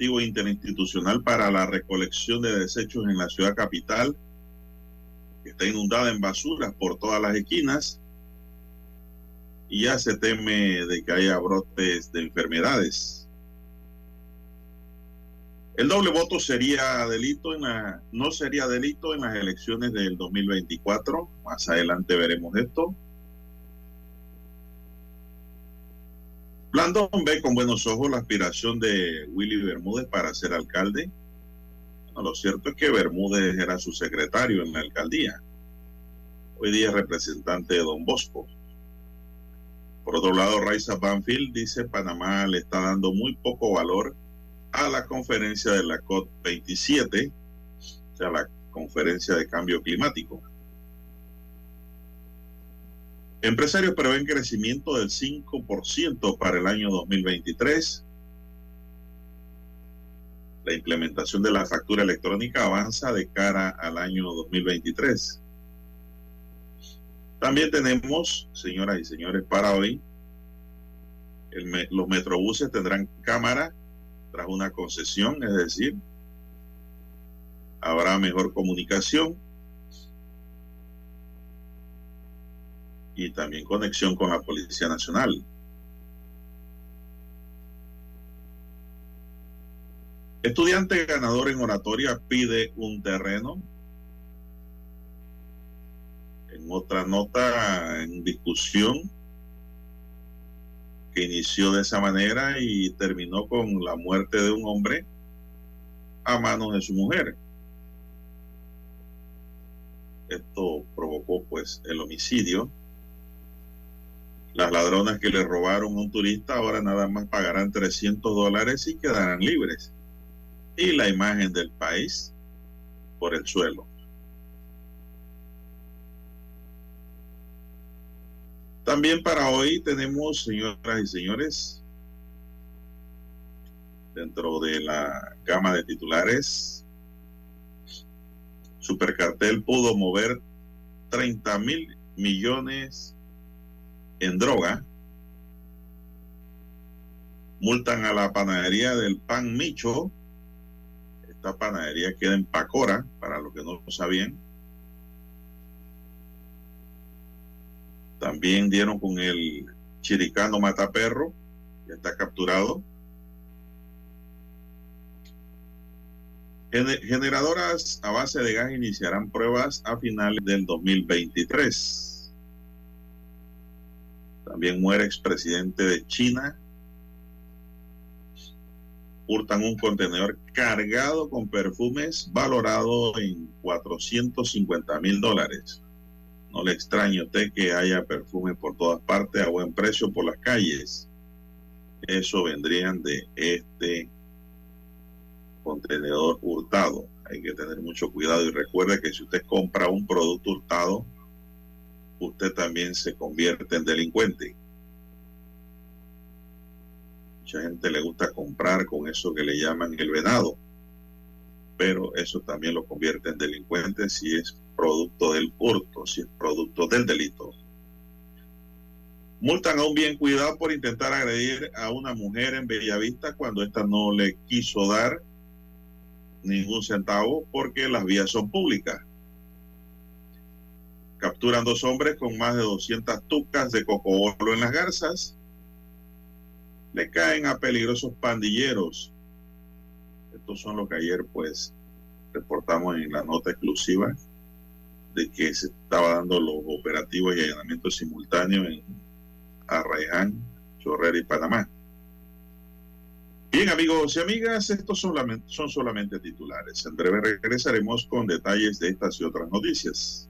Operativo interinstitucional para la recolección de desechos en la ciudad capital, que está inundada en basuras por todas las esquinas y ya se teme de que haya brotes de enfermedades. El doble voto sería delito en la, no sería delito en las elecciones del 2024. Más adelante veremos esto. Blandón ve con buenos ojos la aspiración de Willy Bermúdez para ser alcalde. lo cierto es que Bermúdez era su secretario en la alcaldía. Hoy día es representante de Don Bosco. Por otro lado, Raiza Banfield dice Panamá le está dando muy poco valor a la conferencia de la COP27, o sea, la conferencia de cambio climático. Empresarios prevén crecimiento del 5% para el año 2023. La implementación de la factura electrónica avanza de cara al año 2023. También tenemos, señoras y señores, para hoy, los metrobuses tendrán cámara tras una concesión, es decir, habrá mejor comunicación y también conexión con la Policía Nacional. Estudiante ganador en oratoria pide un terreno. En otra nota en discusión que inició de esa manera y terminó con la muerte de un hombre a manos de su mujer. Esto provocó pues el homicidio las ladronas que le robaron a un turista ahora nada más pagarán 300 dólares y quedarán libres. Y la imagen del país por el suelo. También para hoy tenemos, señoras y señores, dentro de la gama de titulares, Supercartel pudo mover 30 mil millones en droga. Multan a la panadería del Pan Micho. Esta panadería queda en Pacora, para los que no lo sabían. También dieron con el chiricano mataperro, que está capturado. Generadoras a base de gas iniciarán pruebas a finales del 2023. También muere expresidente de China. Hurtan un contenedor cargado con perfumes valorado en 450 mil dólares. No le extraño usted que haya perfumes por todas partes a buen precio por las calles. Eso vendrían de este contenedor hurtado. Hay que tener mucho cuidado y recuerde que si usted compra un producto hurtado, usted también se convierte en delincuente. Mucha gente le gusta comprar con eso que le llaman el venado, pero eso también lo convierte en delincuente si es producto del hurto, si es producto del delito. Multan a un bien cuidado por intentar agredir a una mujer en Bellavista cuando ésta no le quiso dar ningún centavo porque las vías son públicas. Capturan dos hombres con más de 200 tucas de cocobolo en las garzas. Le caen a peligrosos pandilleros. Estos son los que ayer pues reportamos en la nota exclusiva de que se estaba dando los operativos y allanamientos simultáneos en Arraiján, Chorrera y Panamá. Bien, amigos y amigas, estos son son solamente titulares. En breve regresaremos con detalles de estas y otras noticias.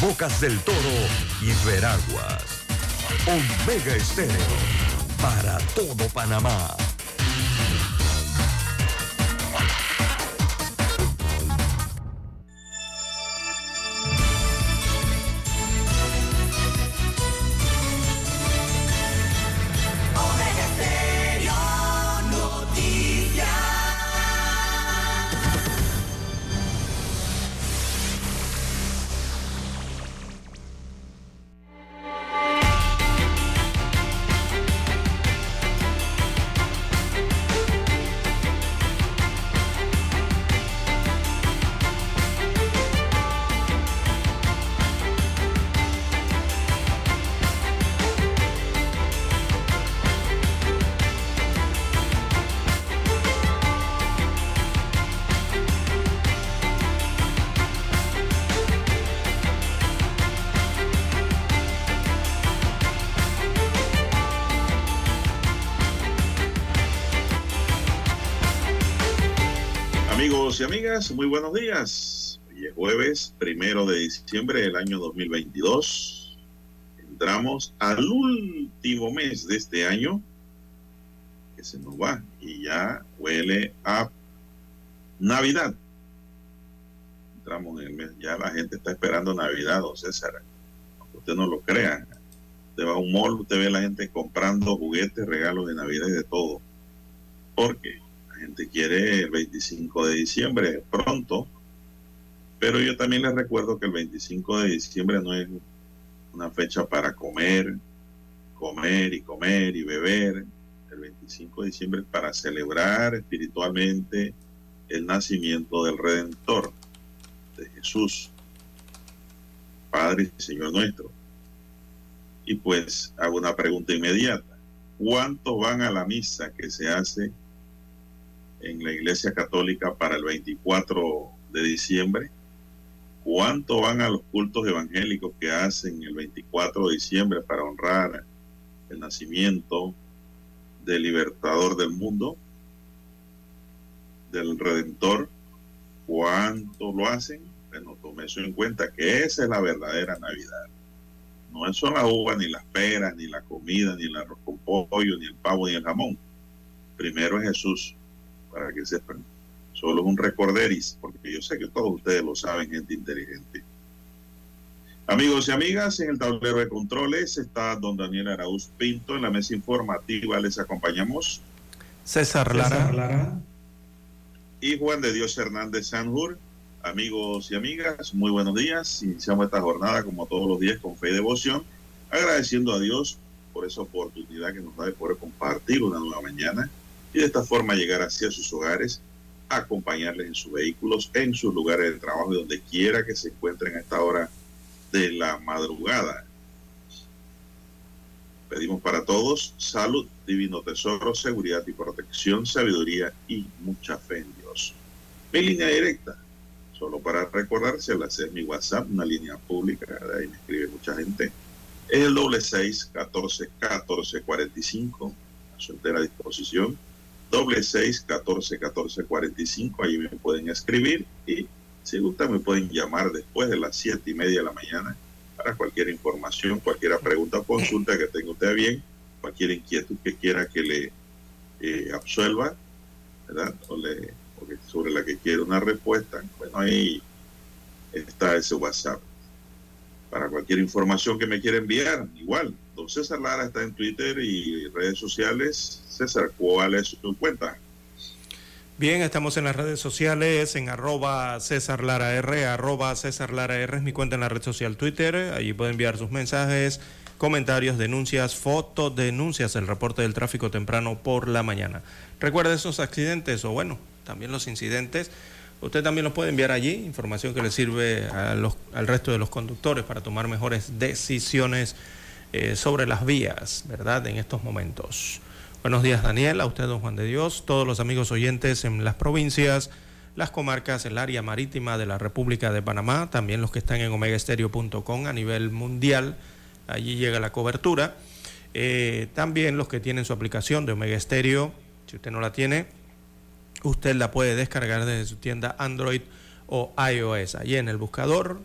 Bocas del Toro y Veraguas. Omega Estéreo para todo Panamá. Amigas, muy buenos días. Hoy es jueves, primero de diciembre del año 2022. Entramos al último mes de este año que se nos va y ya huele a Navidad. Entramos en el mes, ya la gente está esperando Navidad, don César. Aunque usted no lo crea. Usted va a un mall, usted ve a la gente comprando juguetes, regalos de Navidad y de todo. Porque gente quiere el 25 de diciembre pronto, pero yo también les recuerdo que el 25 de diciembre no es una fecha para comer, comer y comer y beber. El 25 de diciembre es para celebrar espiritualmente el nacimiento del Redentor, de Jesús, Padre y Señor nuestro. Y pues hago una pregunta inmediata. ¿Cuántos van a la misa que se hace en la Iglesia Católica para el 24 de diciembre? ¿Cuánto van a los cultos evangélicos que hacen el 24 de diciembre para honrar el nacimiento del libertador del mundo, del redentor? ¿Cuánto lo hacen? Bueno, tome eso en cuenta, que esa es la verdadera Navidad. No son las uvas, ni las peras, ni la comida, ni el arroz con pollo, ni el pavo, ni el jamón. Primero es Jesús para que sepan. Solo un recorderis, porque yo sé que todos ustedes lo saben, gente inteligente. Amigos y amigas, en el tablero de controles está don Daniel Arauz Pinto. En la mesa informativa les acompañamos César Lara, y Juan de Dios Hernández Sanjur. Amigos y amigas, muy buenos días. Iniciamos esta jornada como todos los días con fe y devoción, agradeciendo a Dios por esa oportunidad que nos da de poder compartir una nueva mañana y de esta forma llegar hacia sus hogares, acompañarles en sus vehículos, en sus lugares de trabajo y donde quiera que se encuentren a esta hora de la madrugada. Pedimos para todos salud, divino tesoro, seguridad y protección, sabiduría y mucha fe en Dios. Mi línea directa Solo para recordárselas, es mi WhatsApp, una línea pública, de ahí me escribe mucha gente. Es el doble seis, catorce, catorce, cuarenta y cinco, a su entera disposición. Doble seis, catorce, catorce, cuarenta y cinco, ahí me pueden escribir y si gustan me pueden llamar después de las siete y media de la mañana para cualquier información, cualquier pregunta o consulta que tenga usted bien, cualquier inquietud que quiera que le eh, absuelva, ¿verdad? O le sobre la que quiero una respuesta, bueno, ahí está ese WhatsApp. Para cualquier información que me quiera enviar, igual. César Lara está en Twitter y redes sociales. César, ¿cuál es su cuenta? Bien, estamos en las redes sociales, en arroba César Lara R, arroba César Lara R es mi cuenta en la red social Twitter. Allí puede enviar sus mensajes, comentarios, denuncias, fotos, denuncias, el reporte del tráfico temprano por la mañana. Recuerde esos accidentes o bueno, también los incidentes. Usted también los puede enviar allí, información que le sirve al resto de los conductores para tomar mejores decisiones eh, sobre las vías, ¿verdad? En estos momentos. Buenos días, Daniel, a usted, don Juan de Dios, todos los amigos oyentes en las provincias, las comarcas, el área marítima de la República de Panamá, también los que están en omegaestereo.com a nivel mundial, allí llega la cobertura. Eh, también los que tienen su aplicación de Omega Estéreo, si usted no la tiene, usted la puede descargar desde su tienda Android o iOS. Allí en el buscador,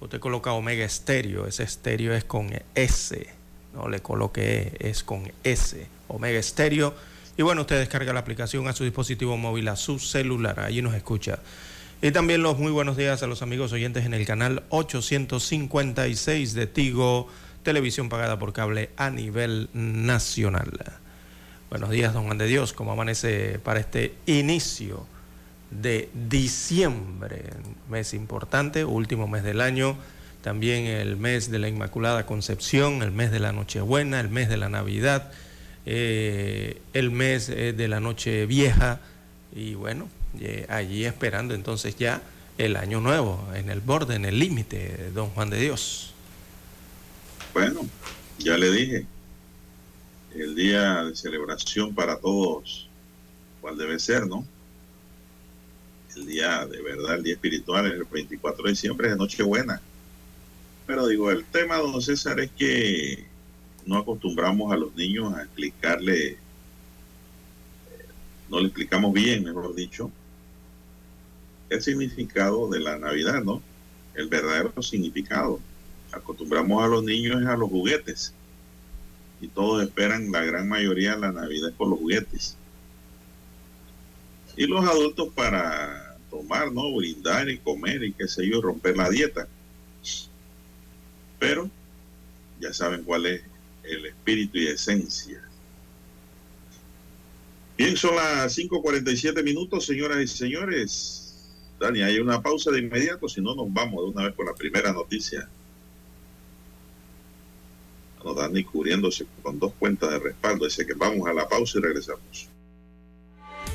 usted coloca Omega Estéreo. Ese estéreo es con S. No le coloque E, es con S. Omega Estéreo. Y bueno, usted descarga la aplicación a su dispositivo móvil, a su celular. Allí nos escucha. Y también los muy buenos días a los amigos oyentes en el canal 856 de Tigo, televisión pagada por cable a nivel nacional. Buenos días, don Juan de Dios. ¿Cómo amanece para este inicio de diciembre? Mes importante, último mes del año. También el mes de la Inmaculada Concepción, el mes de la Nochebuena, el mes de la Navidad, eh, el mes eh, de la Noche Vieja. Y bueno, eh, allí esperando entonces ya el año nuevo, en el borde, en el límite, don Juan de Dios. Bueno, ya le dije, el día de celebración para todos, cual debe ser, ¿no? Día de verdad, el día espiritual, el 24 de diciembre es Nochebuena. Pero digo, el tema, don César, es que no acostumbramos a los niños a explicarle, eh, no le explicamos bien, mejor dicho, el significado de la Navidad, ¿no? El verdadero significado. Acostumbramos a los niños a los juguetes y todos esperan la gran mayoría de la Navidad por los juguetes. Y los adultos para tomar, ¿no? Brindar y comer y qué sé yo, romper la dieta. Pero ya saben cuál es el espíritu y esencia. Bien, son las 5.47 minutos, señoras y señores. Dani, hay una pausa de inmediato, si no nos vamos de una vez con la primera noticia no Dani cubriéndose con dos cuentas de respaldo. Dice que vamos a la pausa y regresamos.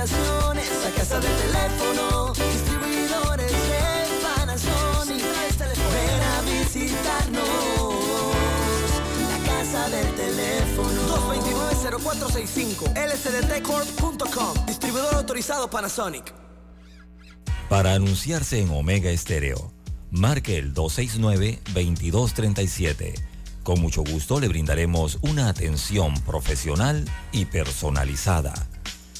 de telecomunicaciones. La casa del teléfono, distribuidores de Panasonic. Ven a visitarnos. La casa del teléfono. 229-0465 lsdtcorp.com. Distribuidor autorizado Panasonic. Para anunciarse en Omega Estéreo, marque el 269-2237 con mucho gusto le brindaremos una atención profesional y personalizada.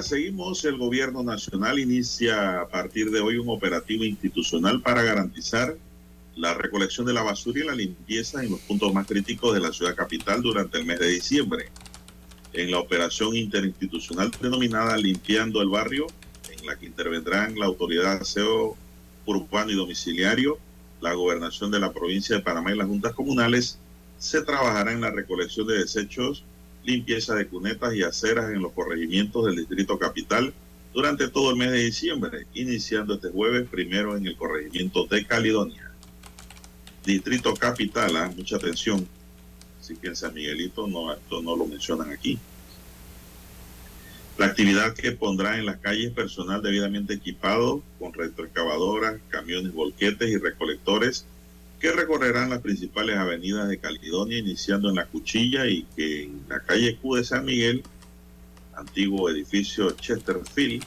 Seguimos. El gobierno nacional inicia a partir de hoy un operativo institucional para garantizar la recolección de la basura y la limpieza en los puntos más críticos de la ciudad capital durante el mes de diciembre. En la operación interinstitucional denominada Limpiando el Barrio, en la que intervendrán la Autoridad de Aseo Urbano y Domiciliario, la Gobernación de la Provincia de Panamá y las juntas comunales, se trabajará en la recolección de desechos limpieza de cunetas y aceras en los corregimientos del Distrito Capital durante todo el mes de diciembre, iniciando este jueves primero en el corregimiento de Caledonia. Distrito Capital, ¿ah? mucha atención. Así que Miguelito no, esto no lo mencionan aquí. La actividad que pondrá en las calles personal debidamente equipado con retroexcavadoras, camiones volquetes y recolectores que recorrerán las principales avenidas de Caledonia, iniciando en la Cuchilla y que en la calle Q de San Miguel, antiguo edificio Chesterfield,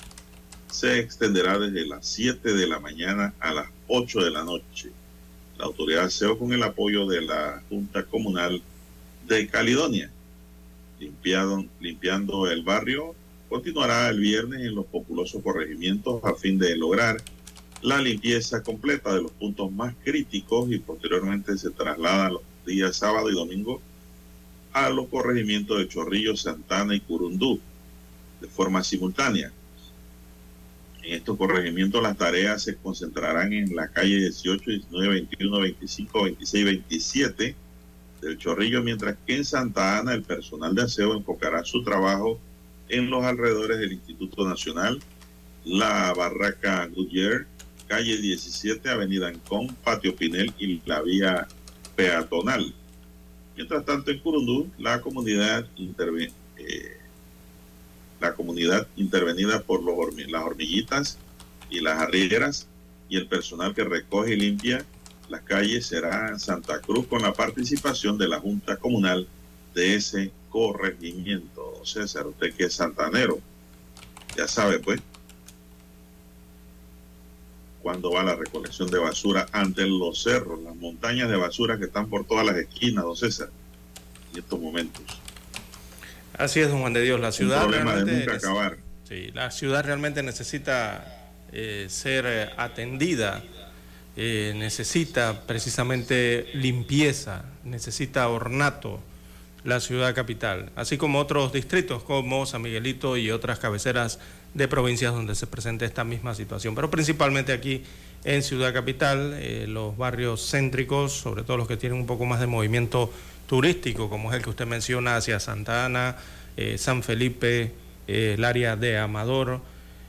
se extenderá desde las 7 de la mañana a las 8 de la noche. La autoridad SEO con el apoyo de la Junta Comunal de Caledonia. Limpiando el barrio continuará el viernes en los populosos corregimientos a fin de lograr la limpieza completa de los puntos más críticos y posteriormente se traslada los días sábado y domingo a los corregimientos de Chorrillo, Santana y Curundú de forma simultánea. En estos corregimientos las tareas se concentrarán en la calle 18, 19, 21, 25, 26 27 del Chorrillo, mientras que en Santa Ana el personal de aseo enfocará su trabajo en los alrededores del Instituto Nacional, la Barraca Goodyear, calle 17, Avenida Ancón, Patio Pinel y la vía peatonal. Mientras tanto, en Curundú, la comunidad, eh, intervenida por los las hormiguitas y las arrieras y el personal que recoge y limpia las calles será Santa Cruz con la participación de la Junta Comunal de ese corregimiento. César, usted que es santanero, ya sabe pues cuando va la recolección de basura ante los cerros, las montañas de basura que están por todas las esquinas, don César, en estos momentos. Así es, don Juan de Dios, la ciudad... Un problema de nunca acabar. Sí, la ciudad realmente necesita eh, ser eh, atendida, eh, necesita precisamente limpieza, necesita ornato la ciudad capital, así como otros distritos como San Miguelito y otras cabeceras de provincias donde se presenta esta misma situación, pero principalmente aquí en Ciudad Capital, eh, los barrios céntricos, sobre todo los que tienen un poco más de movimiento turístico, como es el que usted menciona hacia Santa Ana, eh, San Felipe, eh, el área de Amador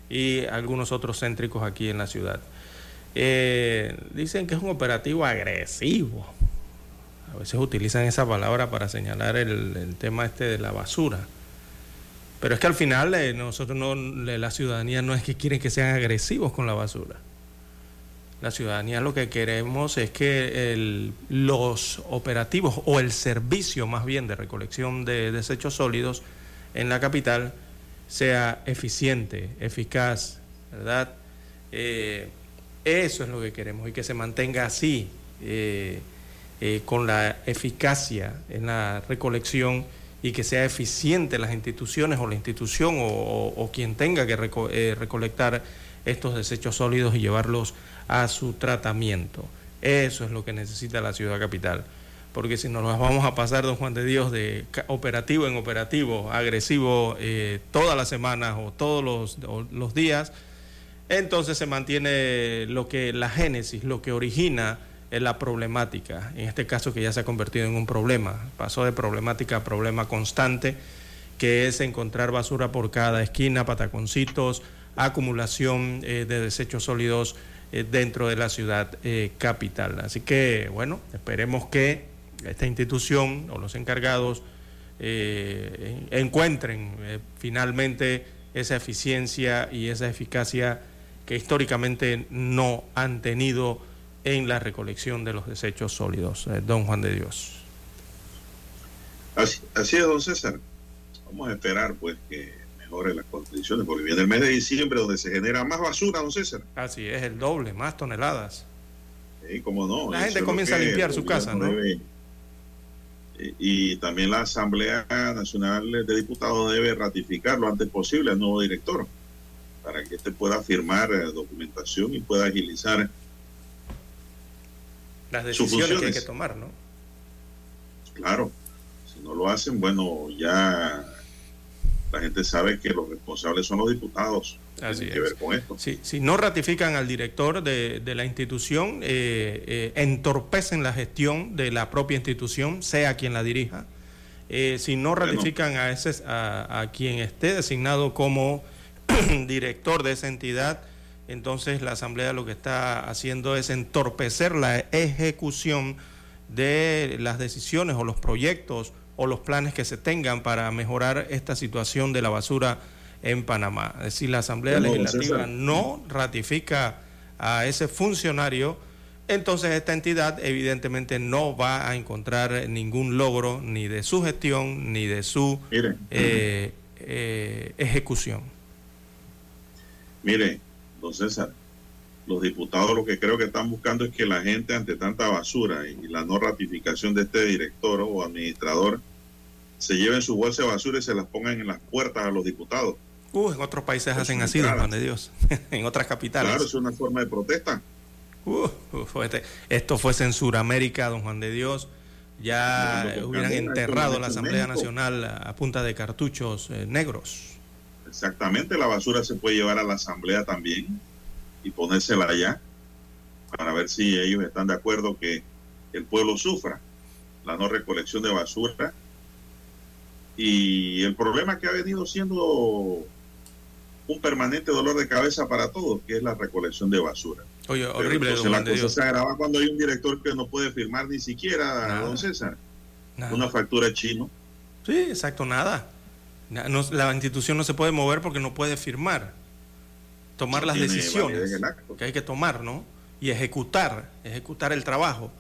y algunos otros céntricos aquí en la ciudad. dicen que es un operativo agresivo. A veces utilizan esa palabra para señalar el tema este de la basura. Pero es que al final eh, nosotros no, la ciudadanía no es que quieren que sean agresivos con la basura. La ciudadanía lo que queremos es que los operativos o el servicio más bien de recolección de desechos sólidos en la capital sea eficiente, eficaz, ¿verdad? Eh, eso es lo que queremos y que se mantenga así, eh, con la eficacia en la recolección y que sea eficiente las instituciones o la institución o, quien tenga que eh, recolectar estos desechos sólidos y llevarlos a su tratamiento. Eso es lo que necesita la ciudad capital. porque si nos vamos a pasar, don Juan de Dios, de operativo en operativo, agresivo eh, todas las semanas o todos los, los días, entonces se mantiene lo que la génesis, lo que origina la problemática, en este caso que ya se ha convertido en un problema, pasó de problemática a problema constante, que es encontrar basura por cada esquina, pataconcitos, acumulación eh, de desechos sólidos eh, dentro de la ciudad eh, capital. Así que, bueno, esperemos que esta institución o los encargados encuentren finalmente esa eficiencia y esa eficacia que históricamente no han tenido en la recolección de los desechos sólidos. Eh, don Juan de Dios. Así, es, don César. Vamos a esperar pues que mejore las condiciones, porque viene el mes de diciembre donde se genera más basura, don César. Así es, el doble, más toneladas. Y como no. La gente comienza a limpiar su casa, ¿no? y, también la Asamblea Nacional de Diputados debe ratificar lo antes posible al nuevo director para que éste pueda firmar eh, documentación y pueda agilizar las decisiones que hay que tomar, ¿no? Claro, si no lo hacen, bueno, ya la gente sabe que los responsables son los diputados. Así que ver con esto. si no ratifican al director de, la institución, eh, eh, entorpecen la gestión de la propia institución, sea quien la dirija. Eh, si no ratifican a, ese, a, a quien esté designado como director de esa entidad, entonces la Asamblea lo que está haciendo es entorpecer la ejecución de las decisiones o los proyectos o los planes que se tengan para mejorar esta situación de la basura en Panamá. Es decir, la Asamblea Legislativa no ratifica a ese funcionario, entonces esta entidad evidentemente no va a encontrar ningún logro ni de su gestión ni de su eh, eh, ejecución. Mire, don César, los diputados lo que creo que están buscando es que la gente ante tanta basura y la no ratificación de este director o administrador se lleven su bolsa de basura y se las pongan en las puertas a los diputados. Uh, en otros países hacen así, don Juan de Dios. en otras capitales. Claro, es una forma de protesta. Uh, este, esto fuese en Sudamérica, don Juan de Dios. Ya hubieran enterrado la Asamblea Nacional a punta de cartuchos eh, negros. Exactamente, la basura se puede llevar a la asamblea también y ponérsela allá para ver si ellos están de acuerdo que el pueblo sufra la no recolección de basura. Y el problema que ha venido siendo un permanente dolor de cabeza para todos, que es la recolección de basura. Oye, horrible. Entonces la cosa se agrava cuando hay un director que no puede firmar ni siquiera, don César, una factura chino. Sí, exacto, nada la institución no se puede mover porque no puede firmar, tomar las decisiones que hay que tomar, ¿no? Y ejecutar, ejecutar el trabajo.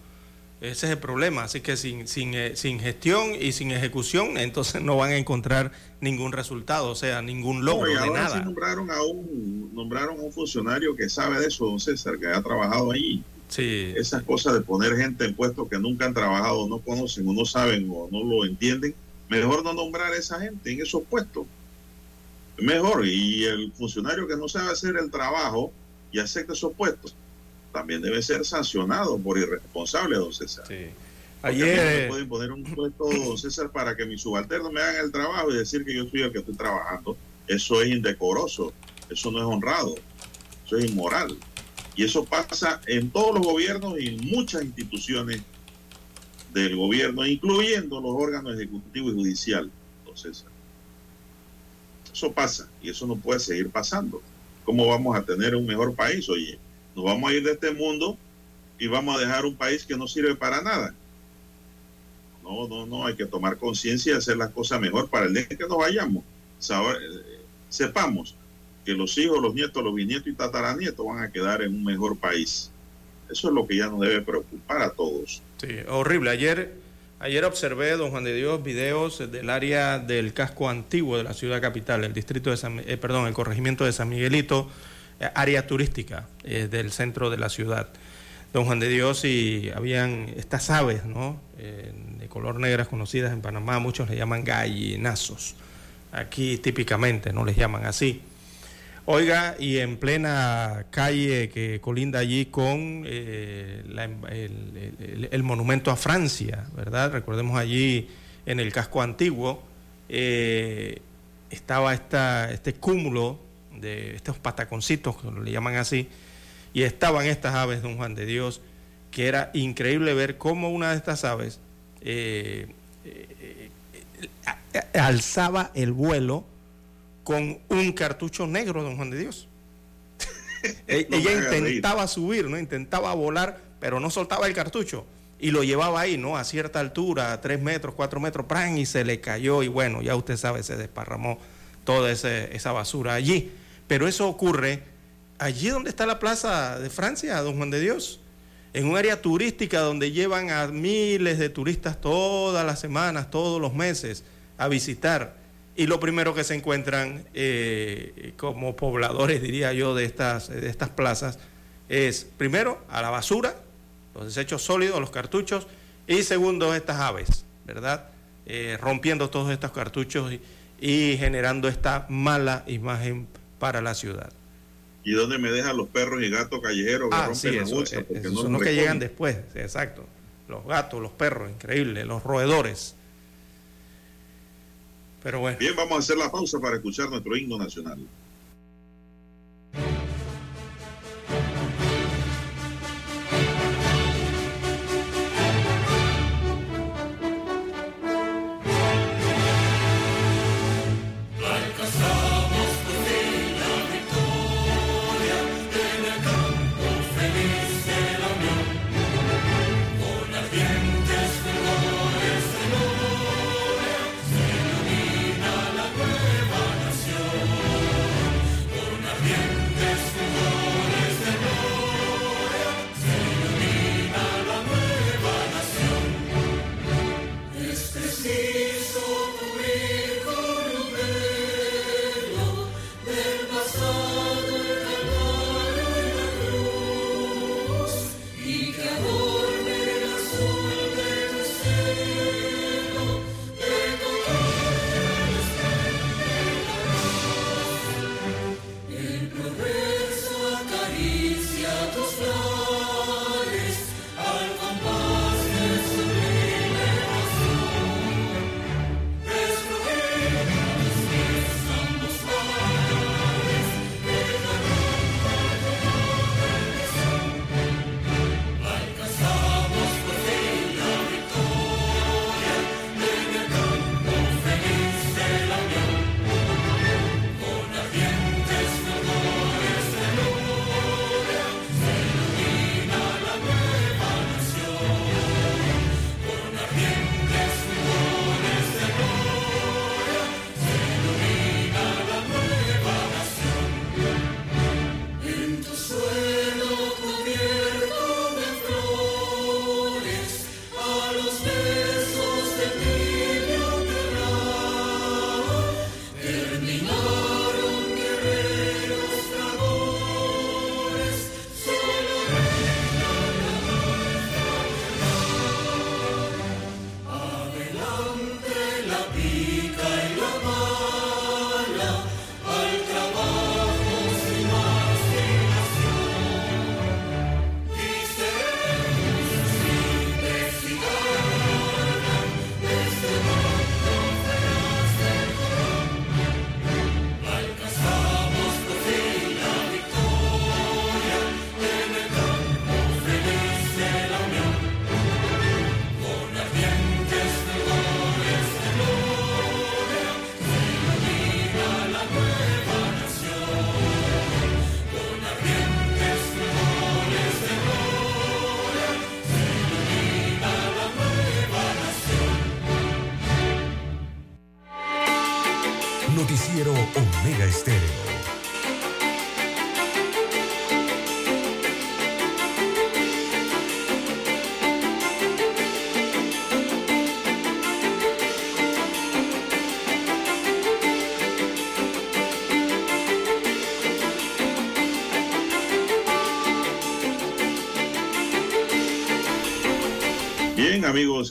Ese es el problema. Así que sin, sin, eh, sin gestión y sin ejecución, entonces no van a encontrar ningún resultado, o sea, ningún logro de nada. nombraron a un nombraron a un funcionario que sabe de eso, don César, que ha trabajado ahí. Sí. Esas cosas de poner gente en puestos que nunca han trabajado, no conocen o no saben o no lo entienden, Mejor no nombrar a esa gente en esos puestos. Mejor. Y el funcionario que no sabe hacer el trabajo y acepta esos puestos, también debe ser sancionado por irresponsable, don César. Sí. Ayer. No pueden poner un puesto, don César, para que mis subalternos me hagan el trabajo y decir que yo soy el que estoy trabajando. Eso es indecoroso. Eso no es honrado. Eso es inmoral. Y eso pasa en todos los gobiernos y en muchas instituciones del gobierno, incluyendo los órganos ejecutivo y judicial. Entonces, eso pasa y eso no puede seguir pasando. ¿Cómo vamos a tener un mejor país? Oye, nos vamos a ir de este mundo y vamos a dejar un país que no sirve para nada. No, no, no, hay que tomar conciencia y hacer las cosas mejor para el día que nos vayamos. Eh, sepamos que los hijos, los nietos, los bisnietos y tataranietos van a quedar en un mejor país. Eso es lo que ya nos debe preocupar a todos. Sí, horrible. Ayer, ayer observé, don Juan de Dios, videos del área del casco antiguo de la ciudad capital, el distrito de San, eh, perdón, el corregimiento de San Miguelito, eh, área turística eh, del centro de la ciudad. Don Juan de Dios, y habían estas aves, ¿no? de color negras conocidas en Panamá, muchos le llaman gallinazos. Aquí típicamente no les llaman así. Oiga, y en plena calle que colinda allí con eh, el, monumento a Francia, ¿verdad? Recordemos allí en el casco antiguo, eh, estaba esta, este cúmulo de estos pataconcitos, que le llaman así, y estaban estas aves, don Juan de Dios, que era increíble ver cómo una de estas aves eh, alzaba el vuelo con un cartucho negro, don Juan de Dios. Ella intentaba subir, ¿no? Intentaba volar, pero no soltaba el cartucho. Y lo llevaba ahí, ¿no? A cierta altura, a tres metros, cuatro metros, ¡pran! y se le cayó. Y bueno, ya usted sabe, se desparramó toda esa basura allí. Pero eso ocurre allí donde está la Plaza de Francia, don Juan de Dios. En un área turística donde llevan a miles de turistas todas las semanas, todos los meses, a visitar y lo primero que se encuentran eh, como pobladores, diría yo, de estas, de estas plazas es, primero, a la basura, los desechos sólidos, los cartuchos, y segundo, estas aves, ¿verdad? Eh, rompiendo todos estos cartuchos y, generando esta mala imagen para la ciudad. ¿Y dónde me dejan los perros y gatos callejeros que ah, rompen la bolsa? Eh, son los que llegan después, exacto. Los gatos, los perros, increíble, los roedores. Bien, vamos a hacer la pausa para escuchar nuestro himno nacional.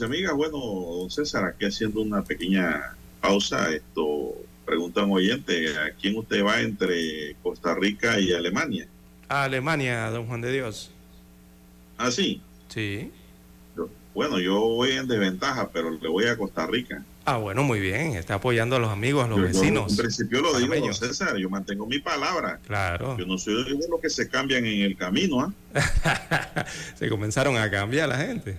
Amigos y amigas, bueno, don César, aquí haciendo una pequeña pausa, esto, pregunta un oyente, ¿a quién usted va entre Costa Rica y Alemania? A Alemania, don Juan de Dios. ¿Ah, sí? Sí. Bueno, yo voy en desventaja, pero le voy a Costa Rica. Ah, bueno, muy bien. Está apoyando a los amigos, a los vecinos. en principio lo digo, César, yo mantengo mi palabra. Claro. Yo no soy de los que se cambian en el camino, ¿ah? se comenzaron a cambiar la gente.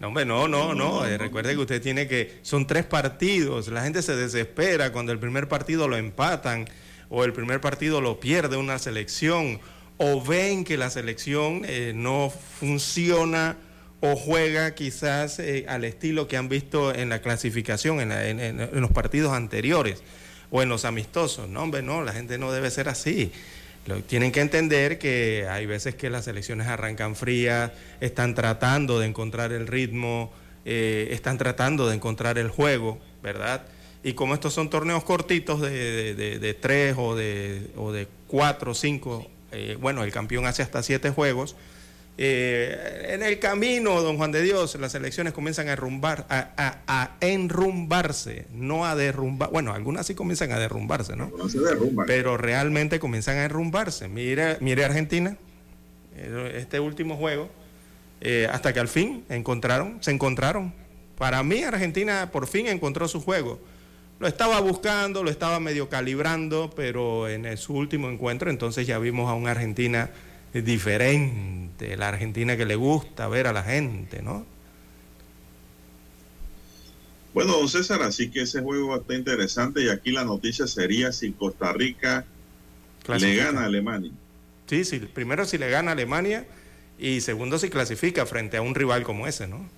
No, hombre, no, no, no. Eh, recuerde que usted tiene que. Son tres partidos. La gente se desespera cuando el primer partido lo empatan o el primer partido lo pierde una selección o ven que la selección eh, no funciona o juega quizás eh, al estilo que han visto en la clasificación, en, los partidos anteriores o en los amistosos. No, hombre, no, la gente no debe ser así. Tienen que entender que hay veces que las elecciones arrancan frías, están tratando de encontrar el ritmo, eh, están tratando de encontrar el juego, ¿verdad? Y como estos son torneos cortitos de, tres o de, o de cuatro cinco, eh, bueno, el campeón hace hasta siete juegos, eh, en el camino, don Juan de Dios, las elecciones comienzan a, derrumbar, a, enrumbarse, no a derrumbar. Bueno, algunas sí comienzan a derrumbarse, ¿no? Pero realmente comienzan a derrumbarse. Mire, mire Argentina, eh, este último juego, eh, hasta que al fin encontraron, se encontraron. Para mí Argentina por fin encontró su juego. Lo estaba buscando, lo estaba medio calibrando, pero en su último encuentro entonces ya vimos a una Argentina diferente, la Argentina que le gusta ver a la gente, ¿no? Bueno, don César, así que ese juego está interesante y aquí la noticia sería si Costa Rica le gana a Alemania. Sí, sí, primero si le gana a Alemania y segundo si clasifica frente a un rival como ese, ¿no?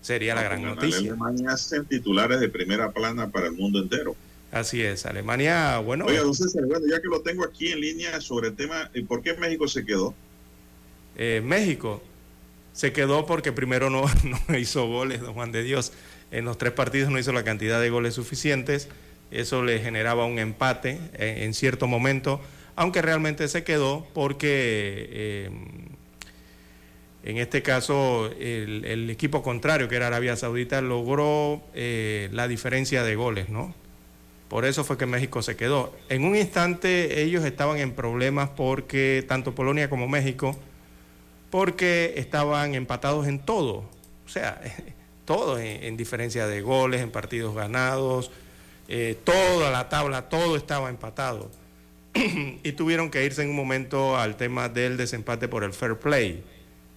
Sería la gran noticia. Alemania hacen titulares de primera plana para el mundo entero. Así es, Alemania, bueno. Oiga, don César, bueno, ya que lo tengo aquí en línea sobre el tema, ¿por qué México se quedó? Eh, México se quedó porque primero no, no hizo goles, don Juan de Dios. En los tres partidos no hizo la cantidad de goles suficientes. Eso le generaba un empate en, cierto momento, aunque realmente se quedó porque eh, en este caso el, equipo contrario, que era Arabia Saudita, logró eh, la diferencia de goles, ¿no? Por eso fue que México se quedó. En un instante ellos estaban en problemas porque tanto Polonia como México, porque estaban empatados en todo. O sea, todo en, diferencia de goles, en partidos ganados, eh, toda la tabla, todo estaba empatado. y tuvieron que irse en un momento al tema del desempate por el fair play.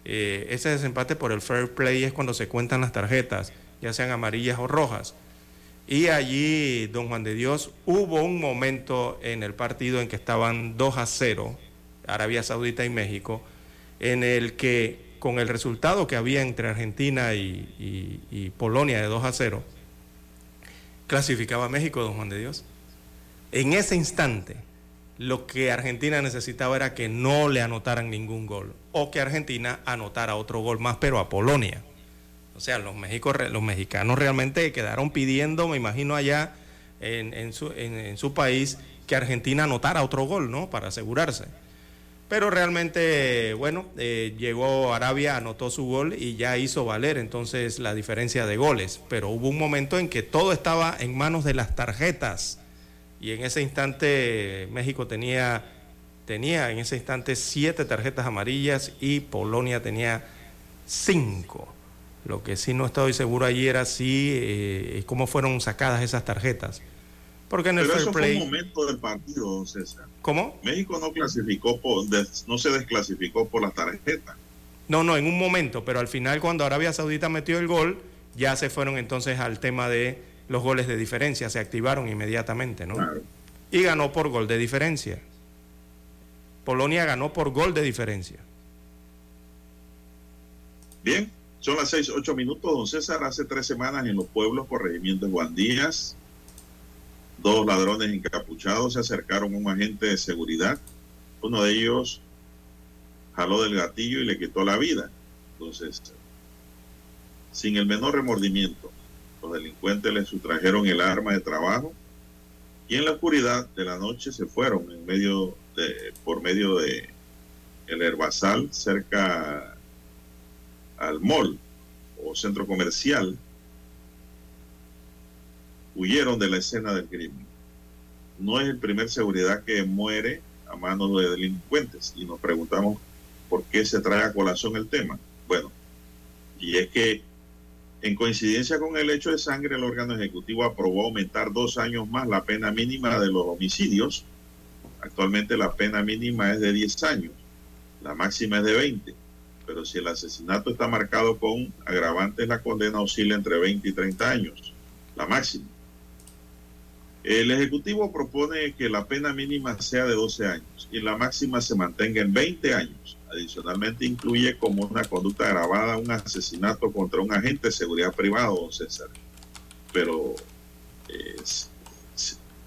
Eh, ese desempate por el fair play es cuando se cuentan las tarjetas, ya sean amarillas o rojas. Y allí, don Juan de Dios, hubo un momento en el partido en que estaban 2 a 0, Arabia Saudita y México, en el que con el resultado que había entre Argentina y, Polonia de 2 a 0, clasificaba México, don Juan de Dios. En ese instante, lo que Argentina necesitaba era que no le anotaran ningún gol, o que Argentina anotara otro gol más, pero a Polonia. O sea, los, los mexicanos realmente quedaron pidiendo, me imagino allá en, su, país, que Argentina anotara otro gol, ¿no? Para asegurarse. Pero realmente, bueno, eh, llegó Arabia, anotó su gol y ya hizo valer entonces la diferencia de goles. Pero hubo un momento en que todo estaba en manos de las tarjetas. Y en ese instante México tenía, tenía en ese instante siete tarjetas amarillas y Polonia tenía cinco. Lo que sí no estoy seguro allí era si eh, cómo fueron sacadas esas tarjetas. Porque en el Pero eso fue un momento del partido, César. ¿Cómo? México no clasificó por, no se desclasificó por las tarjetas. No, no, en un momento, pero al final cuando Arabia Saudita metió el gol, ya se fueron entonces al tema de los goles de diferencia, se activaron inmediatamente, ¿no? Claro. Y ganó por gol de diferencia. Polonia ganó por gol de diferencia. Bien, son las seis, ocho minutos, don César. Hace tres semanas en los pueblos por regimiento de Juan Díaz, dos ladrones encapuchados se acercaron a un agente de seguridad. Uno de ellos jaló del gatillo y le quitó la vida. Entonces, sin el menor remordimiento, los delincuentes le sustrajeron el arma de trabajo y en la oscuridad de la noche se fueron por medio de el herbazal cerca al mall o centro comercial, huyeron de la escena del crimen. no es el primer seguridad que muere a manos de delincuentes y nos preguntamos por qué se trae a colación el tema. Bueno, y es que en coincidencia con el hecho de sangre, el órgano ejecutivo aprobó aumentar dos años más la pena mínima de los homicidios. Actualmente la pena mínima es de 10 años, la máxima es de 20, pero si el asesinato está marcado con agravantes, la condena oscila entre 20 y 30 años, la máxima. El Ejecutivo propone que la pena mínima sea de 12 años y la máxima se mantenga en 20 años. Adicionalmente incluye como una conducta agravada un asesinato contra un agente de seguridad privado, don César. Pero,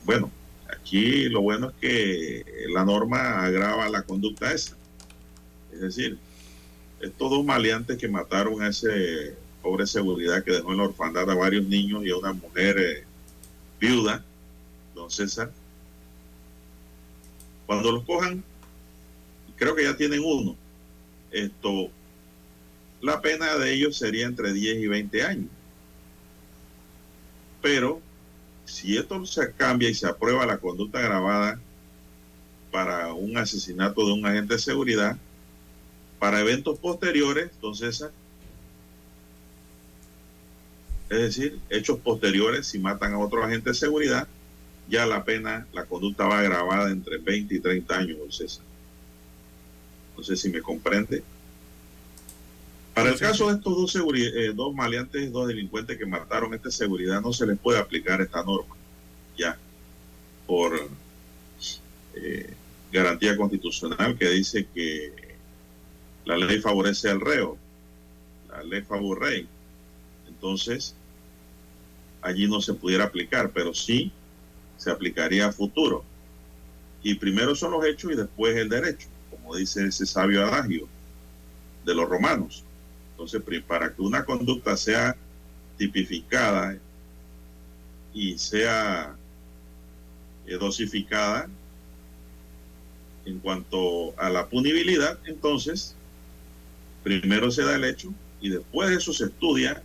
bueno, aquí lo bueno es que la norma agrava la conducta esa. Es decir, estos dos maleantes que mataron a ese pobre seguridad que dejó en la orfandad a varios niños y a una mujer eh, viuda, don César. Cuando los cojan, creo que ya tienen uno. Esto, la pena de ellos sería entre 10 y 20 años. Pero si esto se cambia y se aprueba la conducta grabada para un asesinato de un agente de seguridad, para eventos posteriores, entonces, es decir, hechos posteriores, si matan a otro agente de seguridad, ya la pena, la conducta va agravada entre 20 y 30 años, don César. No sé si me comprende. Para el caso de estos dos, eh, dos maleantes, dos delincuentes que mataron esta seguridad, no se les puede aplicar esta norma, ya, por eh, garantía constitucional que dice que la ley favorece al reo, la ley favorece. Entonces, allí no se pudiera aplicar, pero sí se aplicaría a futuro. Y primero son los hechos y después el derecho, como dice ese sabio adagio de los romanos. Entonces, para que una conducta sea tipificada y sea eh, dosificada en cuanto a la punibilidad, entonces, primero se da el hecho y después de eso se estudia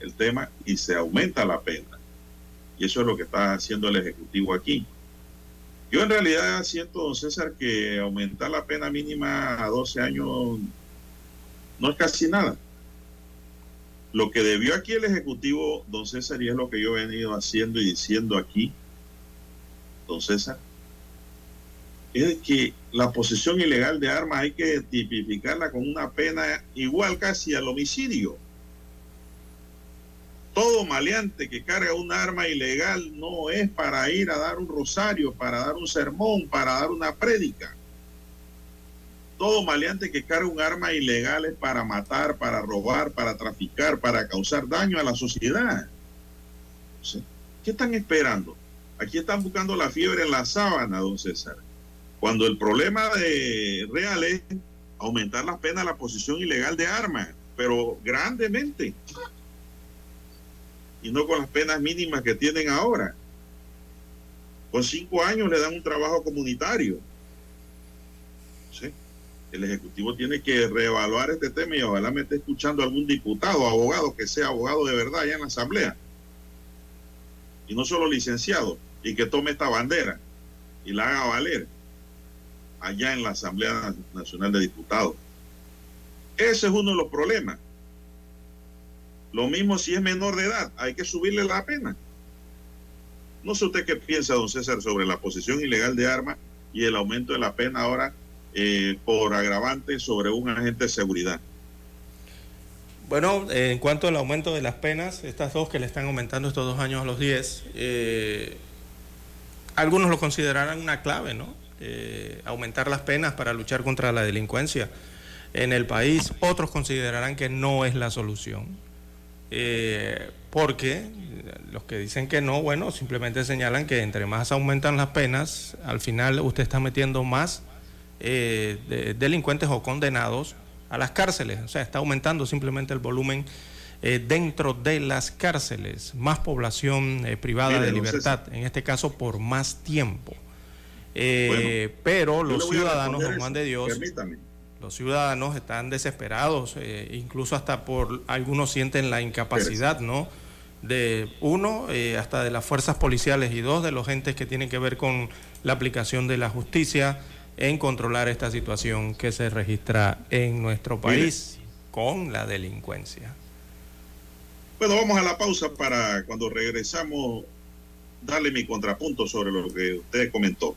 el tema y se aumenta la pena. Y eso es lo que está haciendo el Ejecutivo aquí. Yo en realidad siento, don César, que aumentar la pena mínima a 12 años no es casi nada. Lo que debió aquí el Ejecutivo, don César, y es lo que yo he venido haciendo y diciendo aquí, don César, es que la posesión ilegal de armas hay que tipificarla con una pena igual casi al homicidio. Todo maleante que carga un arma ilegal no es para ir a dar un rosario, para dar un sermón, para dar una prédica. Todo maleante que carga un arma ilegal es para matar, para robar, para traficar, para causar daño a la sociedad. ¿Qué están esperando? Aquí están buscando la fiebre en la sábana, don César. Cuando el problema de real es aumentar las penas a la posición ilegal de armas, pero grandemente y no con las penas mínimas que tienen ahora. Con cinco años le dan un trabajo comunitario. El Ejecutivo tiene que reevaluar este tema y ojalá me esté escuchando algún diputado, abogado, que sea abogado de verdad allá en la Asamblea. Y no solo licenciado, y que tome esta bandera y la haga valer allá en la Asamblea Nacional de Diputados. Ese es uno de los problemas. Lo mismo si es menor de edad, hay que subirle la pena. No sé usted qué piensa, don César, sobre la posesión ilegal de armas y el aumento de la pena ahora eh, por agravante sobre un agente de seguridad. Bueno, en cuanto al aumento de las penas, estas dos que le están aumentando estos dos años a los 10, eh, algunos lo considerarán una clave, ¿no? Eh, aumentar las penas para luchar contra la delincuencia en el país. Otros considerarán que no es la solución. Eh, porque los que dicen que no, bueno, simplemente señalan que entre más aumentan las penas, al final usted está metiendo más eh, delincuentes o condenados a las cárceles. O sea, está aumentando simplemente el volumen dentro de las cárceles, más población privada de libertad, en este caso por más tiempo. Pero los ciudadanos, Juan de Dios, los ciudadanos están desesperados, eh, incluso hasta por algunos sienten la incapacidad, ¿no? de uno, eh, hasta de las fuerzas policiales y dos, de los entes que tienen que ver con la aplicación de la justicia en controlar esta situación que se registra en nuestro país con la delincuencia. Bueno, vamos a la pausa para cuando regresamos darle mi contrapunto sobre lo que usted comentó.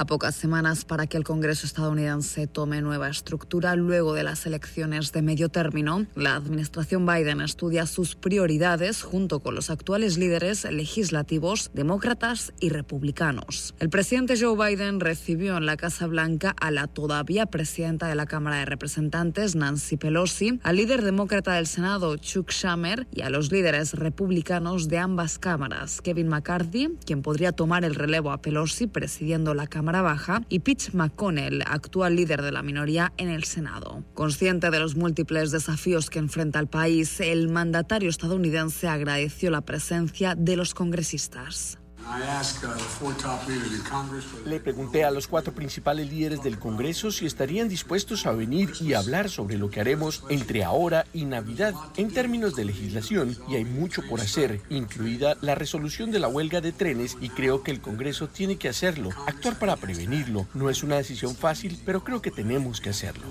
A pocas semanas para que el Congreso estadounidense tome nueva estructura luego de las elecciones de medio término, la administración Biden estudia sus prioridades junto con los actuales líderes legislativos demócratas y republicanos. El presidente Joe Biden recibió en la Casa Blanca a la todavía presidenta de la Cámara de Representantes, Nancy Pelosi, al líder demócrata del Senado, Chuck Schumer, y a los líderes republicanos de ambas cámaras, Kevin McCarthy, quien podría tomar el relevo a Pelosi presidiendo la Cámara Y Pitch McConnell, actual líder de la minoría en el Senado. Consciente de los múltiples desafíos que enfrenta el país, el mandatario estadounidense agradeció la presencia de los congresistas. Le pregunté a los cuatro principales líderes del Congreso si estarían dispuestos a venir y hablar sobre lo que haremos entre ahora y Navidad en términos de legislación y hay mucho por hacer, incluida la resolución de la huelga de trenes y creo que el Congreso tiene que hacerlo, actuar para prevenirlo. No es una decisión fácil, pero creo que tenemos que hacerlo.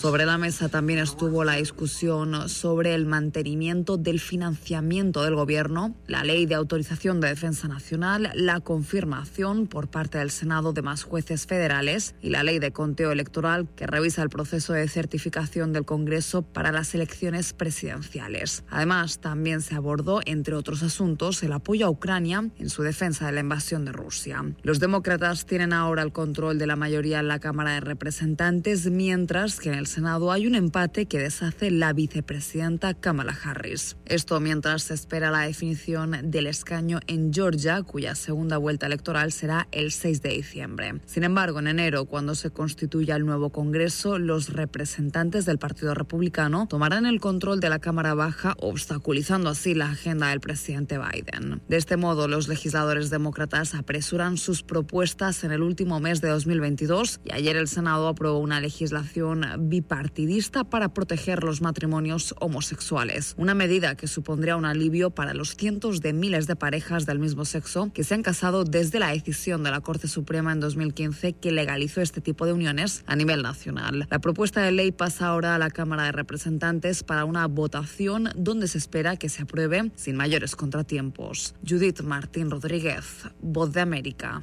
Sobre la mesa también estuvo la discusión sobre el mantenimiento del financiamiento del gobierno, la ley de autorización de defensa nacional, la confirmación por parte del Senado de más jueces federales y la ley de conteo electoral que revisa el proceso de certificación del Congreso para las elecciones presidenciales. Además, también se abordó, entre otros asuntos, el apoyo a Ucrania en su defensa de la invasión de Rusia. Los demócratas tienen ahora el control de la mayoría en la Cámara de Representantes, mientras que en el Senado hay un empate que deshace la vicepresidenta Kamala Harris. Esto mientras se espera la definición del escaño en Georgia, cuya segunda vuelta electoral será el 6 de diciembre. Sin embargo, en enero, cuando se constituya el nuevo Congreso, los representantes del Partido Republicano tomarán el control de la Cámara Baja, obstaculizando así la agenda del presidente Biden. De este modo, los legisladores demócratas apresuran sus propuestas en el último mes de 2022 y ayer el Senado aprobó una legislación para proteger los matrimonios homosexuales, una medida que supondría un alivio para los cientos de miles de parejas del mismo sexo que se han casado desde la decisión de la Corte Suprema en 2015 que legalizó este tipo de uniones a nivel nacional. La propuesta de ley pasa ahora a la Cámara de Representantes para una votación donde se espera que se apruebe sin mayores contratiempos. Judith Martín Rodríguez, Voz de América.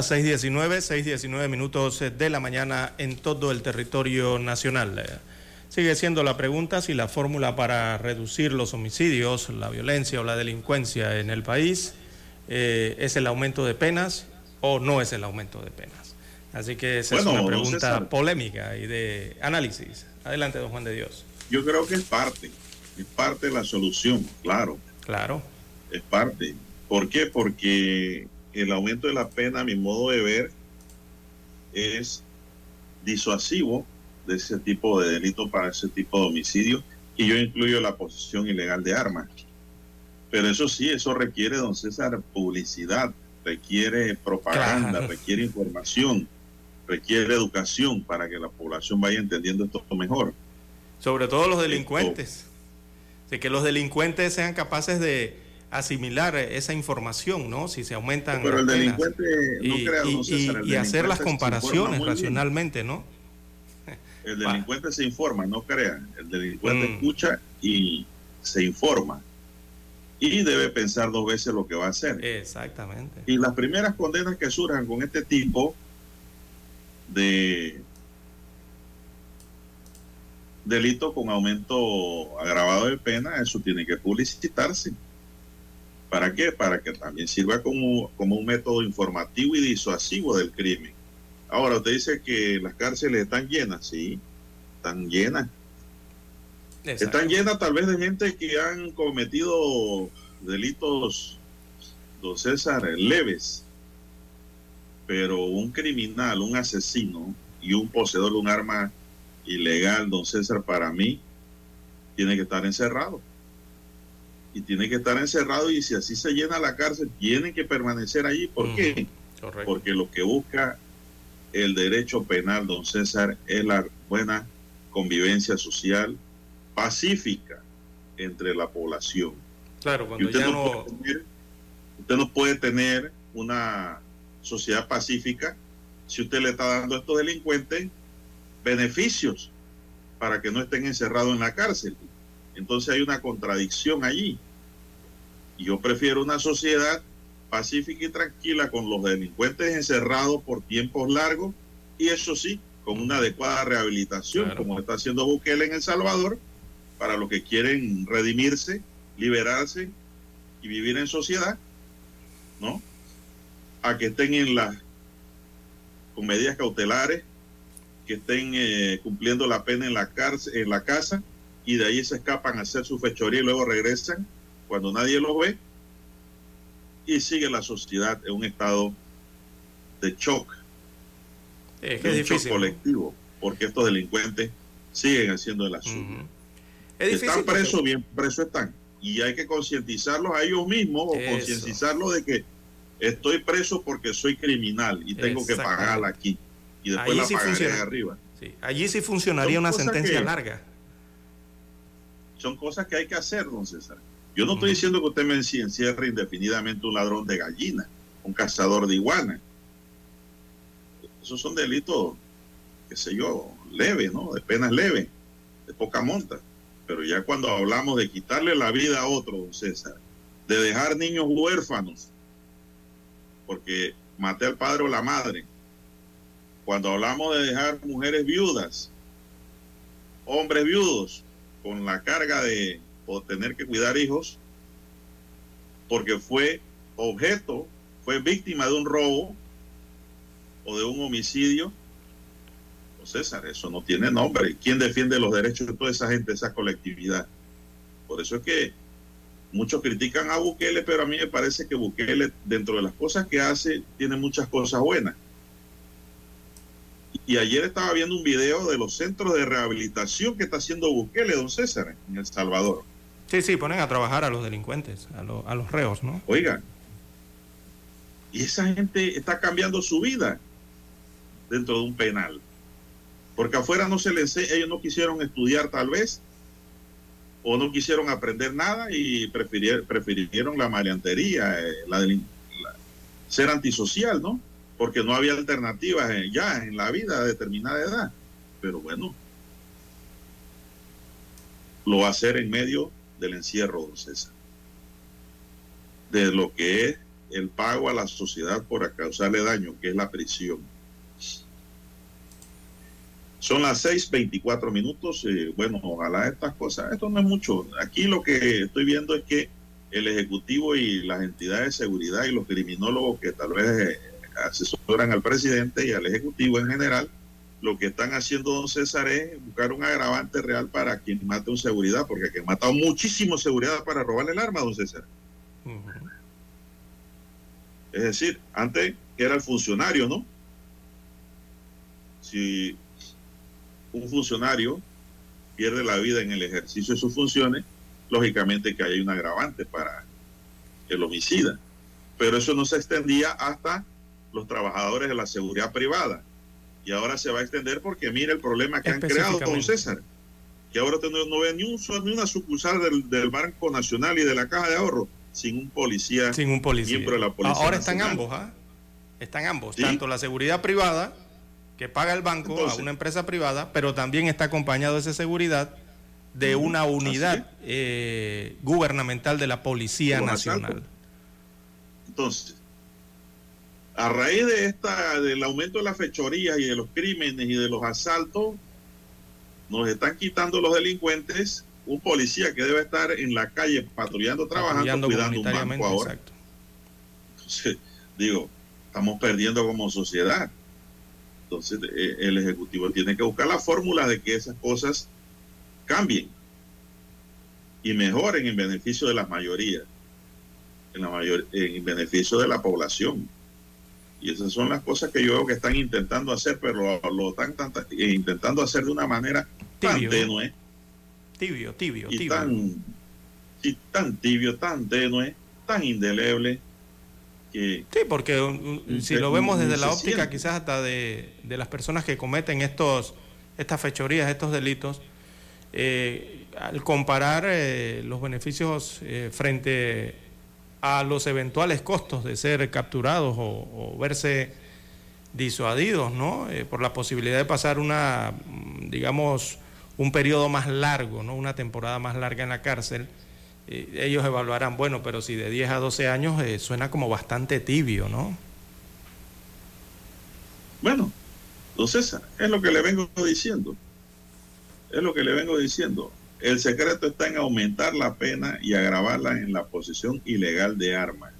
Las 6.19, 6.19 minutos de la mañana en todo el territorio nacional. Sigue siendo la pregunta si la fórmula para reducir los homicidios, la violencia o la delincuencia en el país eh, es el aumento de penas o no es el aumento de penas. Así que esa es una pregunta polémica y de análisis. Adelante, don Juan de Dios. Yo creo que es parte, es parte de la solución, claro. Claro. Es parte. ¿Por qué? Porque el aumento de la pena, a mi modo de ver, es disuasivo de ese tipo de delito para ese tipo de homicidio y yo incluyo la posesión ilegal de armas. Pero eso sí, eso requiere, don César, publicidad, requiere propaganda, requiere información, requiere educación para que la población vaya entendiendo esto mejor. Sobre todo los delincuentes. De que los delincuentes sean capaces de asimilar esa información, ¿no? Si se aumentan Pero el delincuente, no y, y, hacer las comparaciones racionalmente, ¿no? El delincuente se informa, no crean. El delincuente mm. escucha y se informa. Y debe pensar dos veces lo que va a hacer. Exactamente. Y las primeras condenas que surjan con este tipo de delito con aumento agravado de pena, eso tiene que publicitarse. ¿Para qué? Para que también sirva como, como un método informativo y disuasivo del crimen. Ahora, usted dice que las cárceles están llenas, sí, están llenas. Están llenas tal vez de gente que han cometido delitos, don César, leves, pero un criminal, un asesino y un poseedor de un arma ilegal, don César, para mí, tiene que estar encerrado y tiene que estar encerrado y si así se llena la cárcel, tienen que permanecer allí. ¿Por qué? Porque lo que busca el derecho penal, don César, es la buena convivencia social pacífica entre la población. Claro, cuando usted ya no... usted no puede tener una sociedad pacífica si usted le está dando a estos delincuentes beneficios para que no estén encerrados en la cárcel. Entonces hay una contradicción allí. Y yo prefiero una sociedad pacífica y tranquila con los delincuentes encerrados por tiempos largos y eso sí, con una adecuada rehabilitación, como está haciendo Bukele en El Salvador, para los que quieren redimirse, liberarse y vivir en sociedad, ¿no? A que estén en las con medidas cautelares, que estén eh, cumpliendo la pena en la cárcel, en la casa y de ahí se escapan a hacer su fechoría y luego regresan cuando nadie los ve. Y sigue la sociedad en un estado de shock, es de un shock colectivo, porque estos delincuentes siguen haciendo el asunto. están presos, bien presos están, y hay que concientizarlos a ellos mismos o concientizarlos de que estoy preso porque soy criminal y tengo que pagar aquí. Y después la pagaré arriba. Allí sí funcionaría una sentencia larga son cosas que hay que hacer, don César. Yo no estoy diciendo que usted me encierre indefinidamente un ladrón de gallina, un cazador de iguana. Esos son delitos, qué sé yo, leves, ¿no? De penas leves, de poca monta. Pero ya cuando hablamos de quitarle la vida a otro, don César, de dejar niños huérfanos, porque maté al padre o la madre, cuando hablamos de dejar mujeres viudas, hombres viudos, con la carga de tener que cuidar hijos porque fue objeto, fue víctima de un robo o de un homicidio. O César, eso no tiene nombre. ¿Quién defiende los derechos de toda esa gente, esa colectividad? Por eso es que muchos critican a Bukele, pero a mí me parece que Bukele, dentro de las cosas que hace, tiene muchas cosas buenas. Y ayer estaba viendo un video de los centros de rehabilitación que está haciendo Bukele, don César, en El Salvador. Sí, sí, ponen a trabajar a los delincuentes, a, a los reos, ¿no? Oigan, y esa gente está cambiando su vida dentro de un penal. Porque afuera no se les ellos no quisieron estudiar tal vez, o no quisieron aprender nada y prefirieron, prefirieron la maleantería, eh, la, la, ser antisocial, ¿no? Porque no había alternativas ya en la vida a determinada edad. Pero bueno, lo va a hacer en medio del encierro, don César. De lo que es el pago a la sociedad por causarle daño, que es la prisión. Son las 6:24 minutos. Eh, bueno, ojalá estas cosas, esto no es mucho. Aquí lo que estoy viendo es que el Ejecutivo y las entidades de seguridad y los criminólogos que tal vez asesoran al presidente y al Ejecutivo en general, lo que están haciendo, don César, es buscar un agravante real para quien mate un seguridad, porque quien ha matado muchísimo seguridad para robarle el arma, don César. Es decir, antes era el funcionario, ¿no? Si un funcionario pierde la vida en el ejercicio de sus funciones, lógicamente que hay un agravante para el homicida. Pero eso no se extendía hasta los trabajadores de la seguridad privada. Y ahora se va a extender porque mire el problema que han creado, don César. Que ahora no, ve ni, un, ni una sucursal del, Banco Nacional y de la Caja de Ahorro sin un policía. Sin un policía. Miembro de la policía ahora están ambos, ¿ah? Están ambos. Tanto la seguridad privada, que paga el banco a una empresa privada, pero también está acompañado de esa seguridad de una unidad eh, gubernamental de la Policía Nacional. Entonces, a raíz de esta, del aumento de las fechorías y de los crímenes y de los asaltos, nos están quitando los delincuentes un policía que debe estar en la calle patrullando, trabajando, cuidando un banco ahora. Entonces, digo, estamos perdiendo como sociedad. Entonces, eh, el Ejecutivo tiene que buscar la fórmula de que esas cosas cambien y mejoren en beneficio de las mayorías, en, la mayor, en beneficio de la población. Y esas son las cosas que yo veo que están intentando hacer, pero lo, están eh, intentando hacer de una manera tibio, tan tenue. Tibio, tibio, y Tan, y tan tibio, tan tenue, tan indeleble. Que sí, porque si lo vemos desde la óptica quizás hasta de, de, las personas que cometen estos estas fechorías, estos delitos, eh, al comparar eh, los beneficios eh, frente a los eventuales costos de ser capturados o, verse disuadidos, ¿no? por la posibilidad de pasar una, digamos, un periodo más largo, ¿no? Una temporada más larga en la cárcel. ellos evaluarán, bueno, pero si de 10 a 12 años suena como bastante tibio, ¿no? Bueno, don César, es lo que le vengo diciendo. Es lo que le vengo diciendo. El secreto está en aumentar la pena y agravarla en la posesión ilegal de armas.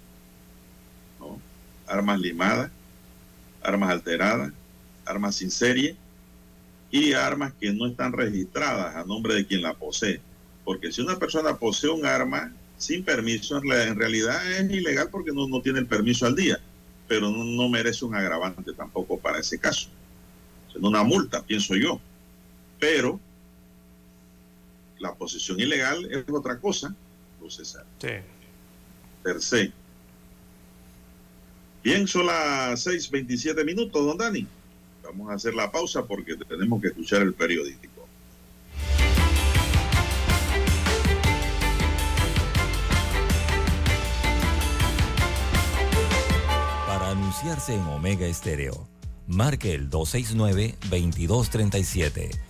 Armas limadas, armas alteradas, armas sin serie y armas que no están registradas a nombre de quien la posee. Porque si una persona posee un arma sin permiso, en realidad es ilegal porque no, no tiene el permiso al día, pero no, no merece un agravante tampoco para ese caso. Es una multa, pienso yo. Pero la posesión ilegal es otra cosa, procesar. Sí. Per se. Bien, son las 6:27 minutos, don Dani. Vamos a hacer la pausa porque tenemos que escuchar el periodístico. Para anunciarse en Omega Estéreo, marque el 269-2237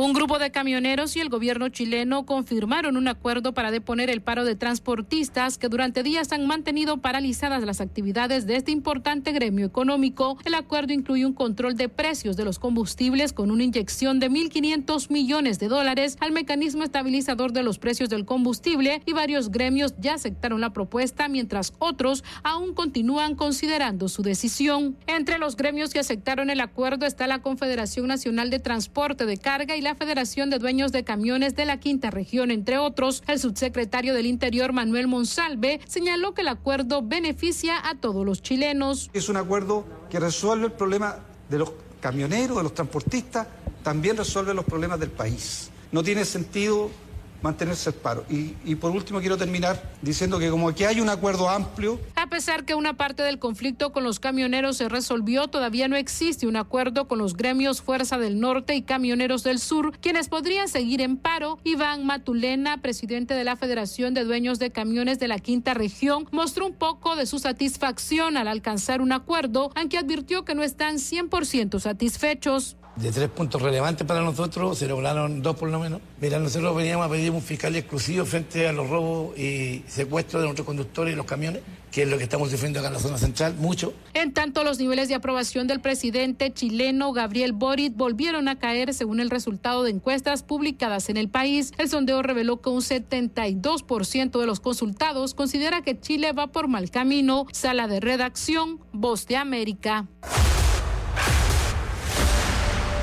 Un grupo de camioneros y el gobierno chileno confirmaron un acuerdo para deponer el paro de transportistas que durante días han mantenido paralizadas las actividades de este importante gremio económico. El acuerdo incluye un control de precios de los combustibles con una inyección de 1.500 millones de dólares al mecanismo estabilizador de los precios del combustible y varios gremios ya aceptaron la propuesta mientras otros aún continúan considerando su decisión. Entre los gremios que aceptaron el acuerdo está la Confederación Nacional de Transporte de Carga y la Federación de Dueños de Camiones de la Quinta Región, entre otros. El subsecretario del Interior, Manuel Monsalve, señaló que el acuerdo beneficia a todos los chilenos. Es un acuerdo que resuelve el problema de los camioneros, de los transportistas, también resuelve los problemas del país. No tiene sentido mantenerse el paro. Y, por último quiero terminar diciendo que como aquí hay un acuerdo amplio. A pesar que una parte del conflicto con los camioneros se resolvió, todavía no existe un acuerdo con los gremios Fuerza del Norte y Camioneros del Sur, quienes podrían seguir en paro. Iván Matulena, presidente de la Federación de Dueños de Camiones de la Quinta Región, mostró un poco de su satisfacción al alcanzar un acuerdo, aunque advirtió que no están 100% satisfechos de tres puntos relevantes para nosotros, se lograron dos por lo menos. Mira, nosotros veníamos a pedir un fiscal exclusivo frente a los robos y secuestros de nuestros conductores y los camiones, que es lo que estamos sufriendo acá en la zona central, mucho. En tanto, los niveles de aprobación del presidente chileno Gabriel Boric volvieron a caer según el resultado de encuestas publicadas en el país. El sondeo reveló que un 72% de los consultados considera que Chile va por mal camino. Sala de redacción, Voz de América.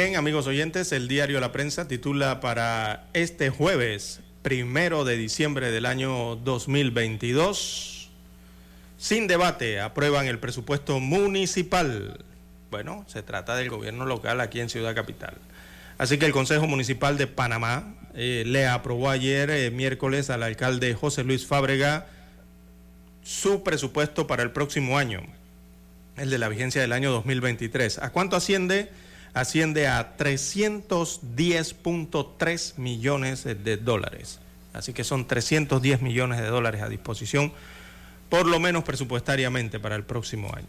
Bien, amigos oyentes, el diario La Prensa titula para este jueves, primero de diciembre del año 2022, sin debate, aprueban el presupuesto municipal. Bueno, se trata del gobierno local aquí en Ciudad Capital. Así que el Consejo Municipal de Panamá eh, le aprobó ayer, eh, miércoles, al alcalde José Luis Fábrega su presupuesto para el próximo año, el de la vigencia del año 2023. ¿A cuánto asciende? Asciende a 310.3 millones de dólares. Así que son 310 millones de dólares a disposición, por lo menos presupuestariamente para el próximo año.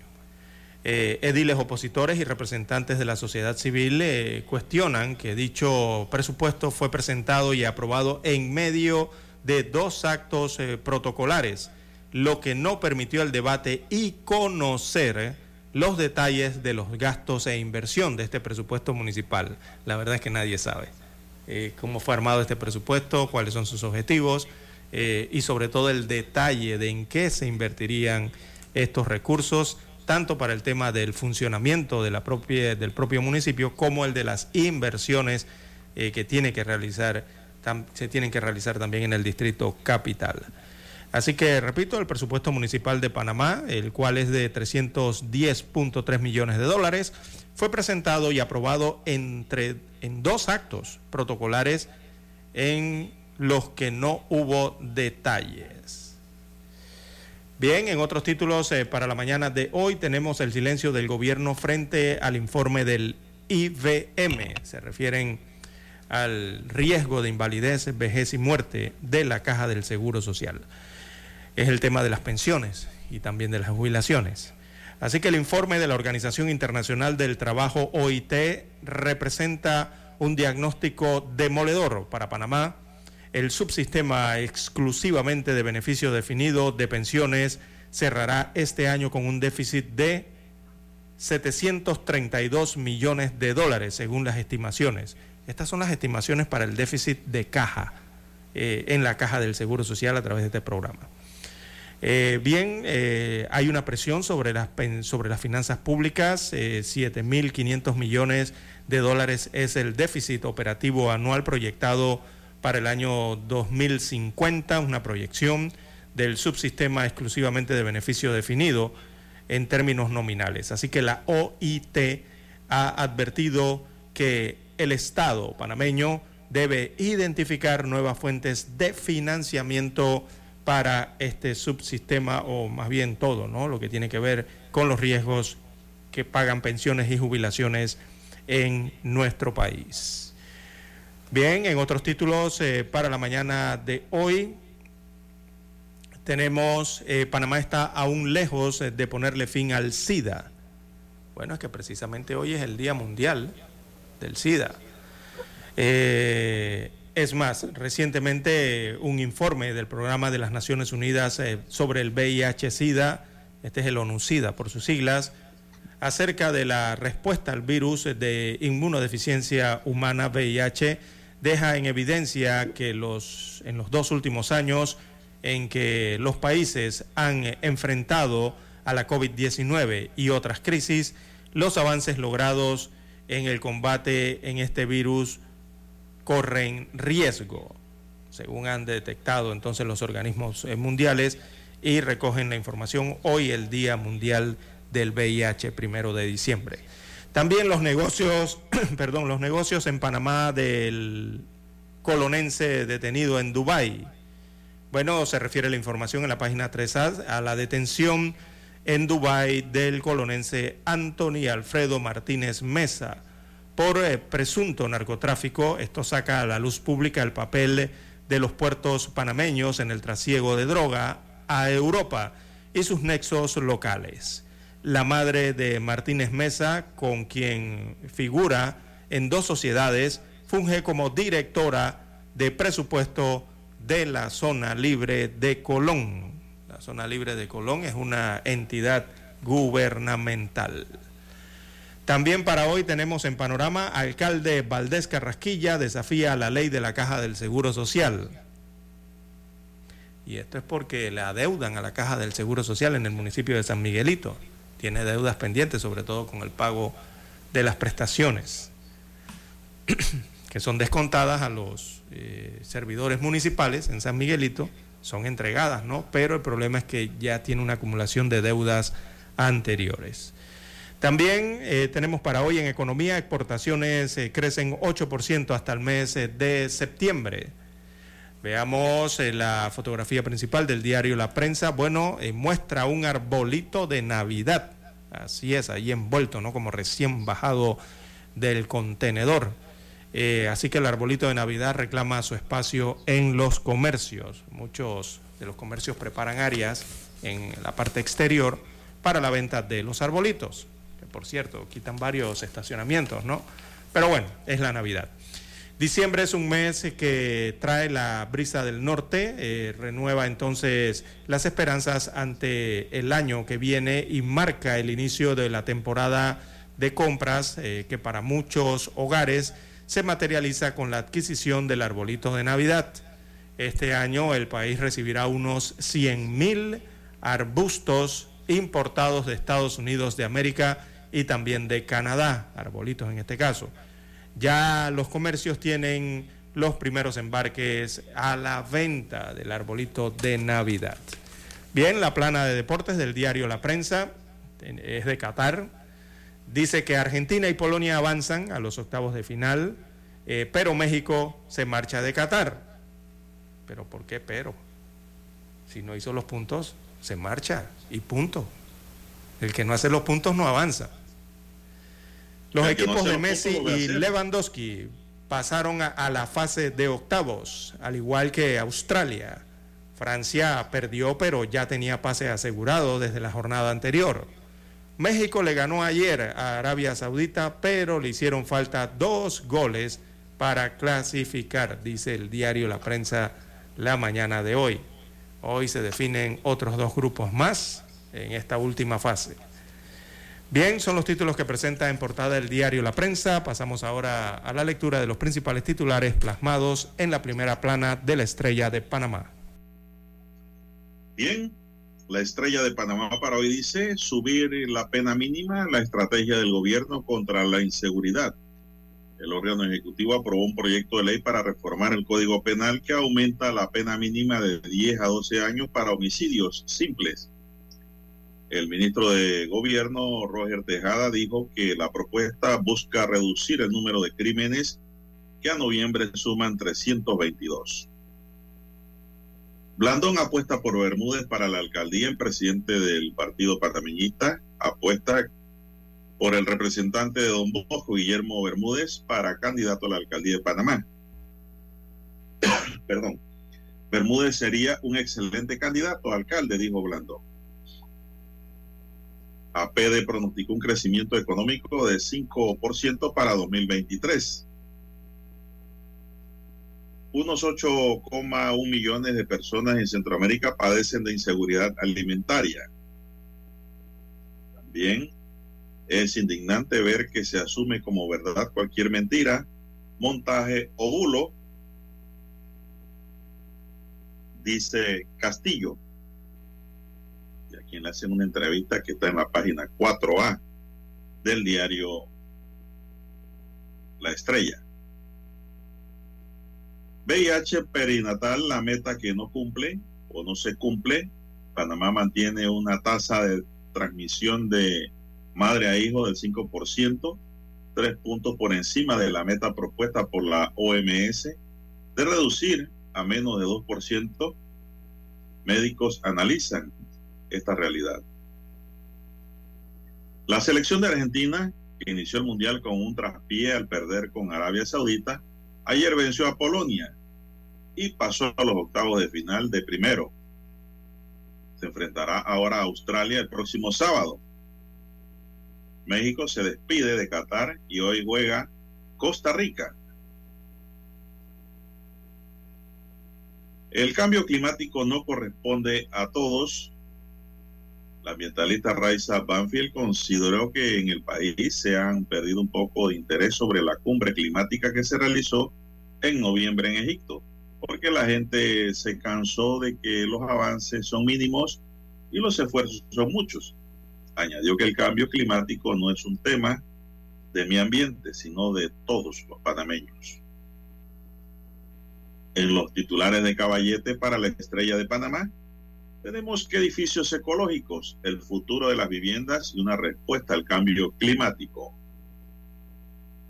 Eh, ediles opositores y representantes de la sociedad civil eh, cuestionan que dicho presupuesto fue presentado y aprobado en medio de dos actos eh, protocolares, lo que no permitió el debate y conocer los detalles de los gastos e inversión de este presupuesto municipal. La verdad es que nadie sabe eh, cómo fue armado este presupuesto, cuáles son sus objetivos eh, y sobre todo el detalle de en qué se invertirían estos recursos, tanto para el tema del funcionamiento de la propia, del propio municipio como el de las inversiones eh, que tiene que realizar, se tienen que realizar también en el distrito capital. Así que, repito, el presupuesto municipal de Panamá, el cual es de 310.3 millones de dólares, fue presentado y aprobado entre, en dos actos protocolares en los que no hubo detalles. Bien, en otros títulos eh, para la mañana de hoy tenemos el silencio del gobierno frente al informe del IVM. Se refieren al riesgo de invalidez, vejez y muerte de la caja del Seguro Social es el tema de las pensiones y también de las jubilaciones. Así que el informe de la Organización Internacional del Trabajo OIT representa un diagnóstico demoledor para Panamá. El subsistema exclusivamente de beneficio definido de pensiones cerrará este año con un déficit de 732 millones de dólares, según las estimaciones. Estas son las estimaciones para el déficit de caja eh, en la caja del Seguro Social a través de este programa. Eh, bien, eh, hay una presión sobre las, sobre las finanzas públicas, eh, 7.500 millones de dólares es el déficit operativo anual proyectado para el año 2050, una proyección del subsistema exclusivamente de beneficio definido en términos nominales. Así que la OIT ha advertido que el Estado panameño debe identificar nuevas fuentes de financiamiento para este subsistema o más bien todo, ¿no? Lo que tiene que ver con los riesgos que pagan pensiones y jubilaciones en nuestro país. Bien, en otros títulos eh, para la mañana de hoy tenemos, eh, Panamá está aún lejos de ponerle fin al SIDA. Bueno, es que precisamente hoy es el Día Mundial del SIDA. Eh, es más, recientemente un informe del Programa de las Naciones Unidas eh, sobre el VIH-Sida, este es el ONU-SIDA por sus siglas, acerca de la respuesta al virus de inmunodeficiencia humana VIH, deja en evidencia que los, en los dos últimos años en que los países han enfrentado a la COVID-19 y otras crisis, los avances logrados en el combate en este virus corren riesgo, según han detectado entonces los organismos eh, mundiales y recogen la información hoy, el Día Mundial del VIH, primero de diciembre. También los negocios, perdón, los negocios en Panamá del colonense detenido en Dubái. Bueno, se refiere la información en la página 3A a la detención en Dubái del colonense Anthony Alfredo Martínez Mesa por eh, presunto narcotráfico. Esto saca a la luz pública el papel de los puertos panameños en el trasiego de droga a Europa y sus nexos locales. La madre de Martínez Mesa, con quien figura en dos sociedades, funge como directora de presupuesto de la zona libre de Colón. La zona libre de Colón es una entidad gubernamental. También para hoy tenemos en panorama, alcalde Valdés Carrasquilla desafía la ley de la Caja del Seguro Social. Y esto es porque le adeudan a la Caja del Seguro Social en el municipio de San Miguelito. Tiene deudas pendientes, sobre todo con el pago de las prestaciones, que son descontadas a los eh, servidores municipales en San Miguelito son entregadas, ¿no? Pero el problema es que ya tiene una acumulación de deudas anteriores. También eh, tenemos para hoy en economía, exportaciones eh, crecen 8% hasta el mes de septiembre. Veamos la fotografía principal del diario La Prensa. Bueno, muestra un arbolito de Navidad. Así es, ahí envuelto, ¿no? Como recién bajado del contenedor. Eh, así que el arbolito de Navidad reclama su espacio en los comercios. Muchos de los comercios preparan áreas en la parte exterior para la venta de los arbolitos, por cierto quitan varios estacionamientos, ¿no? Pero bueno, es la Navidad. Diciembre es un mes que trae la brisa del norte, eh, renueva entonces las esperanzas ante el año que viene y marca el inicio de la temporada de compras eh, que para muchos hogares se materializa con la adquisición del arbolito de Navidad. Este año el país recibirá unos 100.000 arbustos importados de Estados Unidos de América y también de Canadá, arbolitos en este caso. Ya los comercios tienen los primeros embarques a la venta del arbolito de Navidad. Bien, la plana de deportes del diario La Prensa es de Qatar, Dice que Argentina y Polonia avanzan a los octavos de final, eh, pero México se marcha de Qatar. ¿Pero por qué pero? Si no hizo los puntos, se marcha y punto. El que no hace los puntos no avanza. Los equipos de Messi y Lewandowski pasaron a la fase de octavos, al igual que Australia. Francia perdió, pero ya tenía pase asegurado desde la jornada anterior. México le ganó ayer a Arabia Saudita, pero le hicieron falta dos goles para clasificar, dice el diario La Prensa la mañana de hoy. Hoy se definen otros dos grupos más en esta última fase. Bien, son los títulos que presenta en portada el diario La Prensa. Pasamos ahora a la lectura de los principales titulares plasmados en la primera plana de la estrella de Panamá. Bien, la estrella de Panamá para hoy dice subir la pena mínima, la estrategia del gobierno contra la inseguridad. El órgano ejecutivo aprobó un proyecto de ley para reformar el Código Penal que aumenta la pena mínima de 10 a 12 años para homicidios simples. El ministro de Gobierno, Roger Tejada, dijo que la propuesta busca reducir el número de crímenes que a noviembre suman 322. Blandón apuesta por Bermúdez para la alcaldía. El presidente del partido panameñista apuesta por el representante de Don Bosco, Guillermo Bermúdez, para candidato a la alcaldía de Panamá. Perdón. Bermúdez sería un excelente candidato a alcalde, dijo Blando. APD pronosticó un crecimiento económico de 5% para 2023. Unos 8,1 millones de personas en Centroamérica padecen de inseguridad alimentaria. También es indignante ver que se asume como verdad cualquier mentira, montaje o bulo, dice Castillo quien le hacen una entrevista que está en la página 4A del diario La Estrella. VIH perinatal, la meta que no cumple o no se cumple. Panamá mantiene una tasa de transmisión de madre a hijo del 5%, tres puntos por encima de la meta propuesta por la OMS de reducir a menos de 2%. Médicos analizan esta realidad. La selección de Argentina, que inició el Mundial con un traspié al perder con Arabia Saudita, ayer venció a Polonia y pasó a los octavos de final de primero. Se enfrentará ahora a Australia el próximo sábado. México se despide de Qatar y hoy juega Costa Rica. El cambio climático no corresponde a todos la ambientalista Raisa Banfield consideró que en el país se han perdido un poco de interés sobre la cumbre climática que se realizó en noviembre en Egipto, porque la gente se cansó de que los avances son mínimos y los esfuerzos son muchos. Añadió que el cambio climático no es un tema de mi ambiente, sino de todos los panameños. En los titulares de Caballete para la Estrella de Panamá, tenemos que edificios ecológicos, el futuro de las viviendas y una respuesta al cambio climático.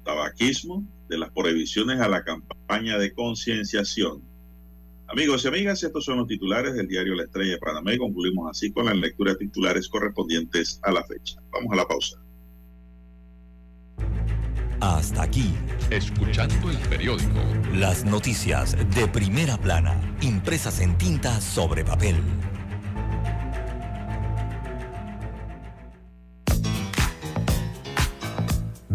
Tabaquismo, de las prohibiciones a la campaña de concienciación. Amigos y amigas, estos son los titulares del diario La Estrella de Panamá y concluimos así con la lectura de titulares correspondientes a la fecha. Vamos a la pausa. Hasta aquí, escuchando el periódico. Las noticias de primera plana, impresas en tinta sobre papel.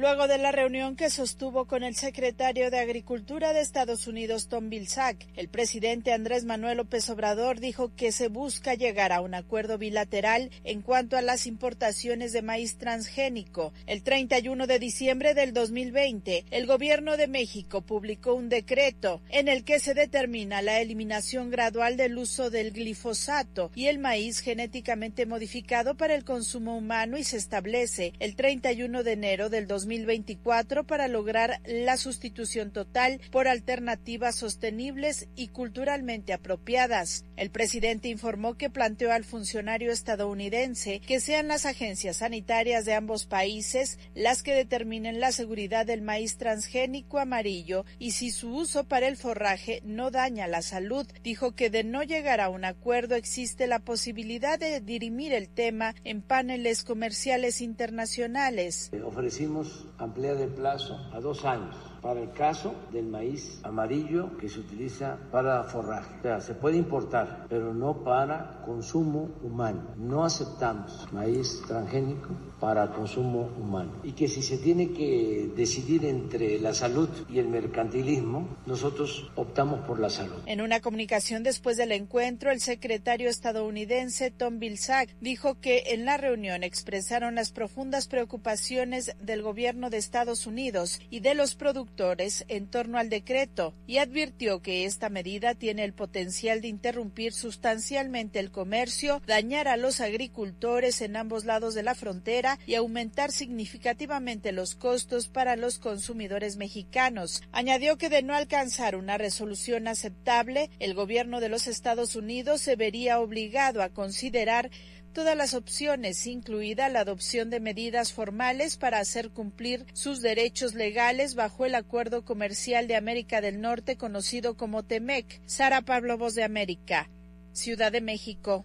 Luego de la reunión que sostuvo con el secretario de Agricultura de Estados Unidos, Tom Vilsack, el presidente Andrés Manuel López Obrador dijo que se busca llegar a un acuerdo bilateral en cuanto a las importaciones de maíz transgénico. El 31 de diciembre del 2020, el gobierno de México publicó un decreto en el que se determina la eliminación gradual del uso del glifosato y el maíz genéticamente modificado para el consumo humano y se establece el 31 de enero del 2020 2024 para lograr la sustitución total por alternativas sostenibles y culturalmente apropiadas. El presidente informó que planteó al funcionario estadounidense que sean las agencias sanitarias de ambos países las que determinen la seguridad del maíz transgénico amarillo y si su uso para el forraje no daña la salud. Dijo que de no llegar a un acuerdo existe la posibilidad de dirimir el tema en paneles comerciales internacionales. Ofrecimos ampliar el plazo a dos años para el caso del maíz amarillo que se utiliza para forraje. O sea, se puede importar, pero no para consumo humano. No aceptamos maíz transgénico para consumo humano. Y que si se tiene que decidir entre la salud y el mercantilismo, nosotros optamos por la salud. En una comunicación después del encuentro, el secretario estadounidense Tom Vilsack dijo que en la reunión expresaron las profundas preocupaciones del gobierno de Estados Unidos y de los productores en torno al decreto y advirtió que esta medida tiene el potencial de interrumpir sustancialmente el comercio, dañar a los agricultores en ambos lados de la frontera y aumentar significativamente los costos para los consumidores mexicanos. Añadió que de no alcanzar una resolución aceptable, el gobierno de los Estados Unidos se vería obligado a considerar todas las opciones, incluida la adopción de medidas formales para hacer cumplir sus derechos legales bajo el Acuerdo Comercial de América del Norte conocido como TEMEC. Sara Pablo, Voz de América, Ciudad de México.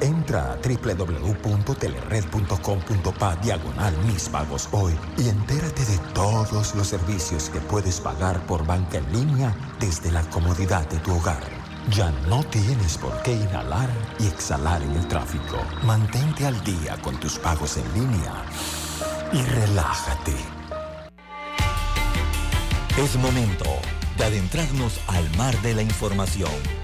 Entra a www.telered.com.pa diagonal mis pagos hoy y entérate de todos los servicios que puedes pagar por banca en línea desde la comodidad de tu hogar. Ya no tienes por qué inhalar y exhalar en el tráfico. Mantente al día con tus pagos en línea y relájate. Es momento de adentrarnos al mar de la información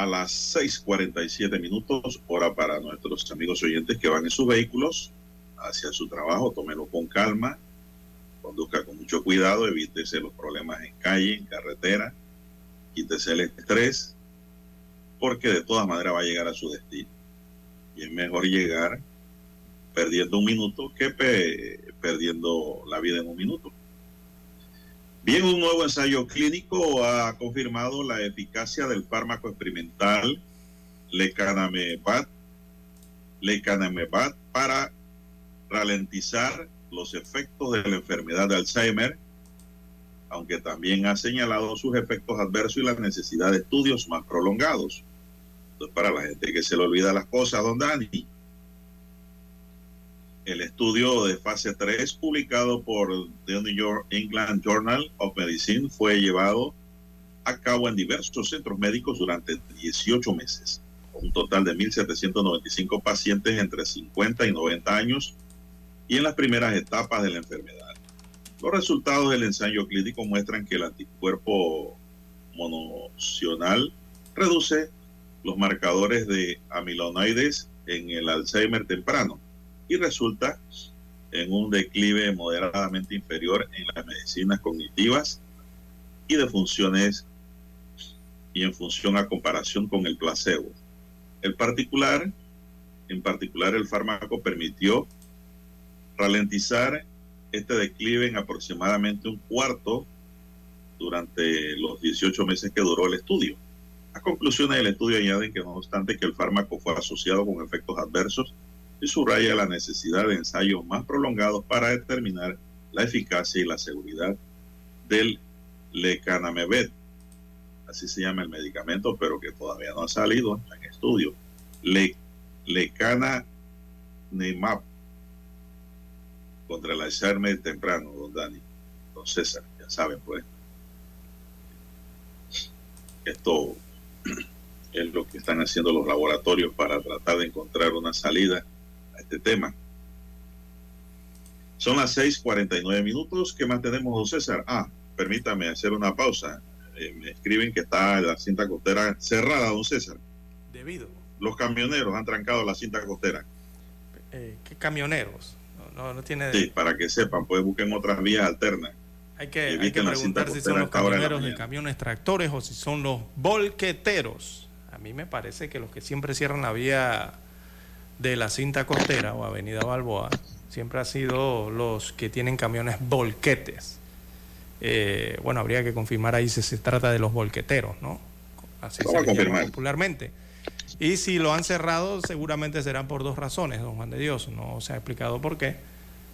A las 6:47 minutos, hora para nuestros amigos oyentes que van en sus vehículos hacia su trabajo. Tómelo con calma, conduzca con mucho cuidado, evítese los problemas en calle, en carretera, quítese el estrés, porque de todas maneras va a llegar a su destino. Y es mejor llegar perdiendo un minuto que perdiendo la vida en un minuto. Bien, un nuevo ensayo clínico ha confirmado la eficacia del fármaco experimental lecanemab, lecanemab para ralentizar los efectos de la enfermedad de Alzheimer, aunque también ha señalado sus efectos adversos y la necesidad de estudios más prolongados. Para la gente que se le olvida las cosas, Dani, el estudio de fase 3 publicado por The New York England Journal of Medicine fue llevado a cabo en diversos centros médicos durante 18 meses. Un total de 1.795 pacientes entre 50 y 90 años y en las primeras etapas de la enfermedad. Los resultados del ensayo clínico muestran que el anticuerpo monocional reduce los marcadores de amiloides en el Alzheimer temprano y resulta en un declive moderadamente inferior en las medicinas cognitivas y de funciones y en función a comparación con el placebo. El particular, en particular el fármaco permitió ralentizar este declive en aproximadamente un cuarto durante los 18 meses que duró el estudio. Las conclusiones del estudio añaden que no obstante que el fármaco fue asociado con efectos adversos y subraya la necesidad de ensayos más prolongados para determinar la eficacia y la seguridad del lecanemab. Así se llama el medicamento, pero que todavía no ha salido en estudio. Le, contra el Alzheimer temprano, don Dani, don César, ya saben pues. Esto es lo que están haciendo los laboratorios para tratar de encontrar una salida a este tema. Son las 6:49 minutos. ¿Qué más tenemos, don César? Ah, permítame hacer una pausa. Eh, me escriben que está la cinta costera cerrada, don César. Debido. Los camioneros han trancado la cinta costera. Eh, ¿Qué camioneros? No, no, tiene. Sí, para que sepan, pues busquen otras vías alternas. Hay que, hay que preguntar si son los camioneros de camiones tractores o si son los volqueteros. A mí me parece que los que siempre cierran la vía de la cinta costera o Avenida Balboa siempre han sido los que tienen camiones volquetes. Eh, bueno, habría que confirmar ahí si se trata de los volqueteros, ¿no? Así se llama popularmente. Y si lo han cerrado, seguramente serán por dos razones, don Juan de Dios. No se ha explicado por qué.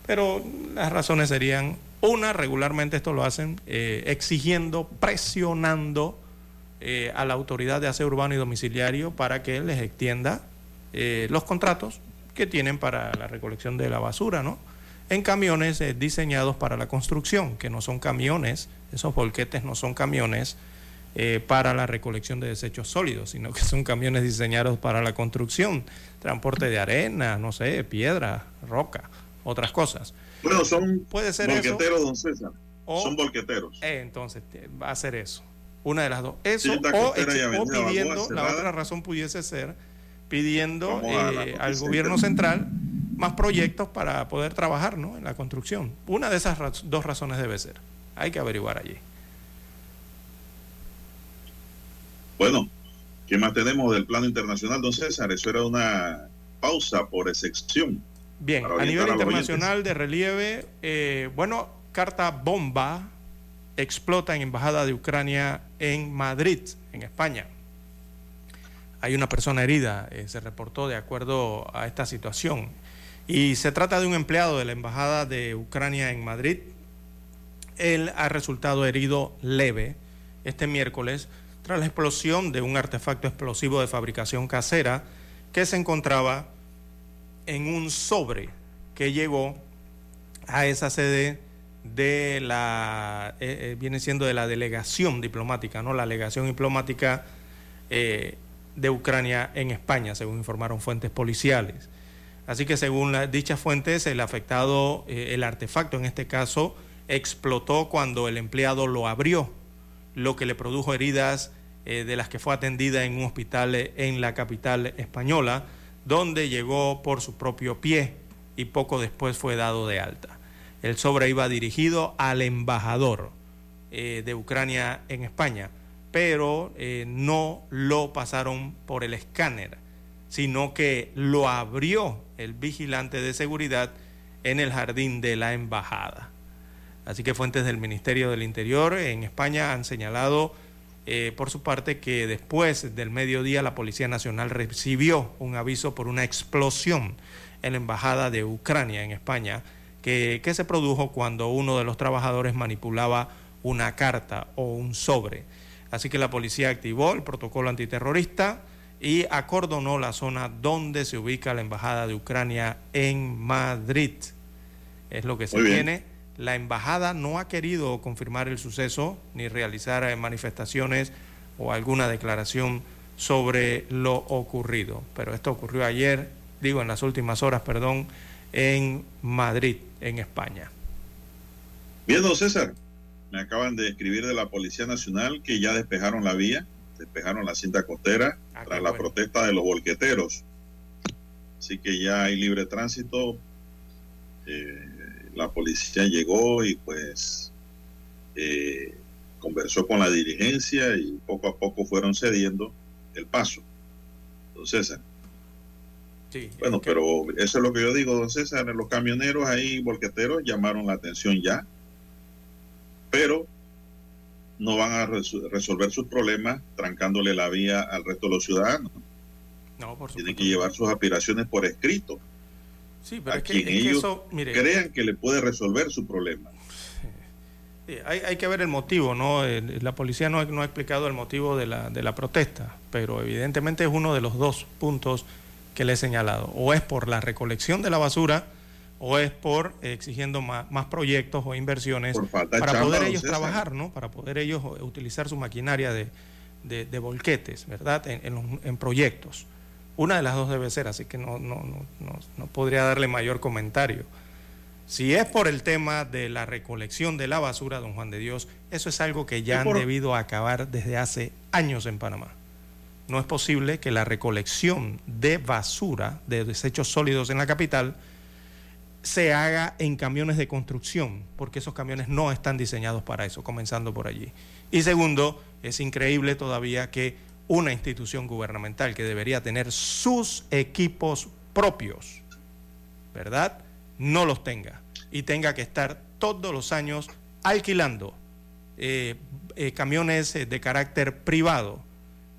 Pero las razones serían, una, regularmente esto lo hacen eh, exigiendo, presionando eh, a la autoridad de aseo urbano y domiciliario para que les extienda eh, los contratos que tienen para la recolección de la basura, ¿no? En camiones diseñados para la construcción, que no son camiones, esos volquetes no son camiones para la recolección de desechos sólidos, sino que son camiones diseñados para la construcción, transporte de arena, no sé, piedra, roca otras cosas. Bueno, son Puede ser volqueteros, don César. son volqueteros. Eh, entonces, va a ser eso. Una de las dos. Eso o, pidiendo, la otra razón pudiese ser pidiendo eh, al gobierno central más proyectos para poder trabajar ¿no? en la construcción. Una de esas dos razones debe ser. Hay que averiguar allí. Bueno, ¿qué más tenemos del plano internacional, don César? Eso era una pausa por excepción. Bien, a nivel internacional de relieve, eh, bueno, carta bomba explota en Embajada de Ucrania en Madrid, en España. Hay una persona herida, eh, se reportó de acuerdo a esta situación. Y se trata de un empleado de la Embajada de Ucrania en Madrid. Él ha resultado herido leve este miércoles tras la explosión de un artefacto explosivo de fabricación casera que se encontraba en un sobre que llegó a esa sede de la, eh, eh, viene siendo de la delegación diplomática, ¿no? La delegación diplomática eh, de Ucrania en España, según informaron fuentes policiales. Así que según dichas fuentes, el afectado, el artefacto en este caso, explotó cuando el empleado lo abrió, lo que le produjo heridas de las que fue atendida en un hospital en la capital española donde llegó por su propio pie y poco después fue dado de alta. El sobre iba dirigido al embajador eh, de Ucrania en España, pero eh, no lo pasaron por el escáner, sino que lo abrió el vigilante de seguridad en el jardín de la embajada. Así que fuentes del Ministerio del Interior en España han señalado eh, por su parte, que después del mediodía la Policía Nacional recibió un aviso por una explosión en la Embajada de Ucrania en España, que, que se produjo cuando uno de los trabajadores manipulaba una carta o un sobre. Así que la policía activó el protocolo antiterrorista y acordonó la zona donde se ubica la Embajada de Ucrania en Madrid. Es lo que se tiene la embajada no ha querido confirmar el suceso ni realizar eh, manifestaciones o alguna declaración sobre lo ocurrido. Pero esto ocurrió ayer, digo en las últimas horas, perdón, en Madrid, en España. Bien, don César, me acaban de escribir de la Policía Nacional que ya despejaron la vía, despejaron la cinta costera ah, tras la protesta de los volqueteros. Así que ya hay libre tránsito. Eh, la policía llegó y pues eh, conversó con la dirigencia y poco a poco fueron cediendo el paso. Don César. Sí, bueno, pero eso es lo que yo digo, don César. Los camioneros ahí, volqueteros, llamaron la atención ya. Pero no van a resolver sus problemas trancándole la vía al resto de los ciudadanos. No, por Tienen que llevar sus aspiraciones por escrito. Sí, pero a es que, quien ellos crean que le puede resolver su problema. hay, que ver el motivo, ¿no? La policía no, no ha explicado el motivo de la, de la protesta, pero evidentemente es uno de los dos puntos que le he señalado. O es por la recolección de la basura o es por exigiendo más, proyectos o inversiones para poder ellos trabajar, ¿no? Para poder ellos utilizar su maquinaria de, de, volquetes, ¿verdad? En, en, proyectos. Una de las dos debe ser, así que no, no, no, no, podría darle mayor comentario. Si es por el tema de la recolección de la basura, don Juan de Dios, eso es algo que ya han debido acabar desde hace años en Panamá. No es posible que la recolección de basura, de desechos sólidos en la capital, se haga en camiones de construcción, porque esos camiones no están diseñados para eso, comenzando por allí. Y segundo, es increíble todavía que una institución gubernamental que debería tener sus equipos propios, ¿verdad? No los tenga y tenga que estar todos los años alquilando eh, eh, camiones eh, de carácter privado.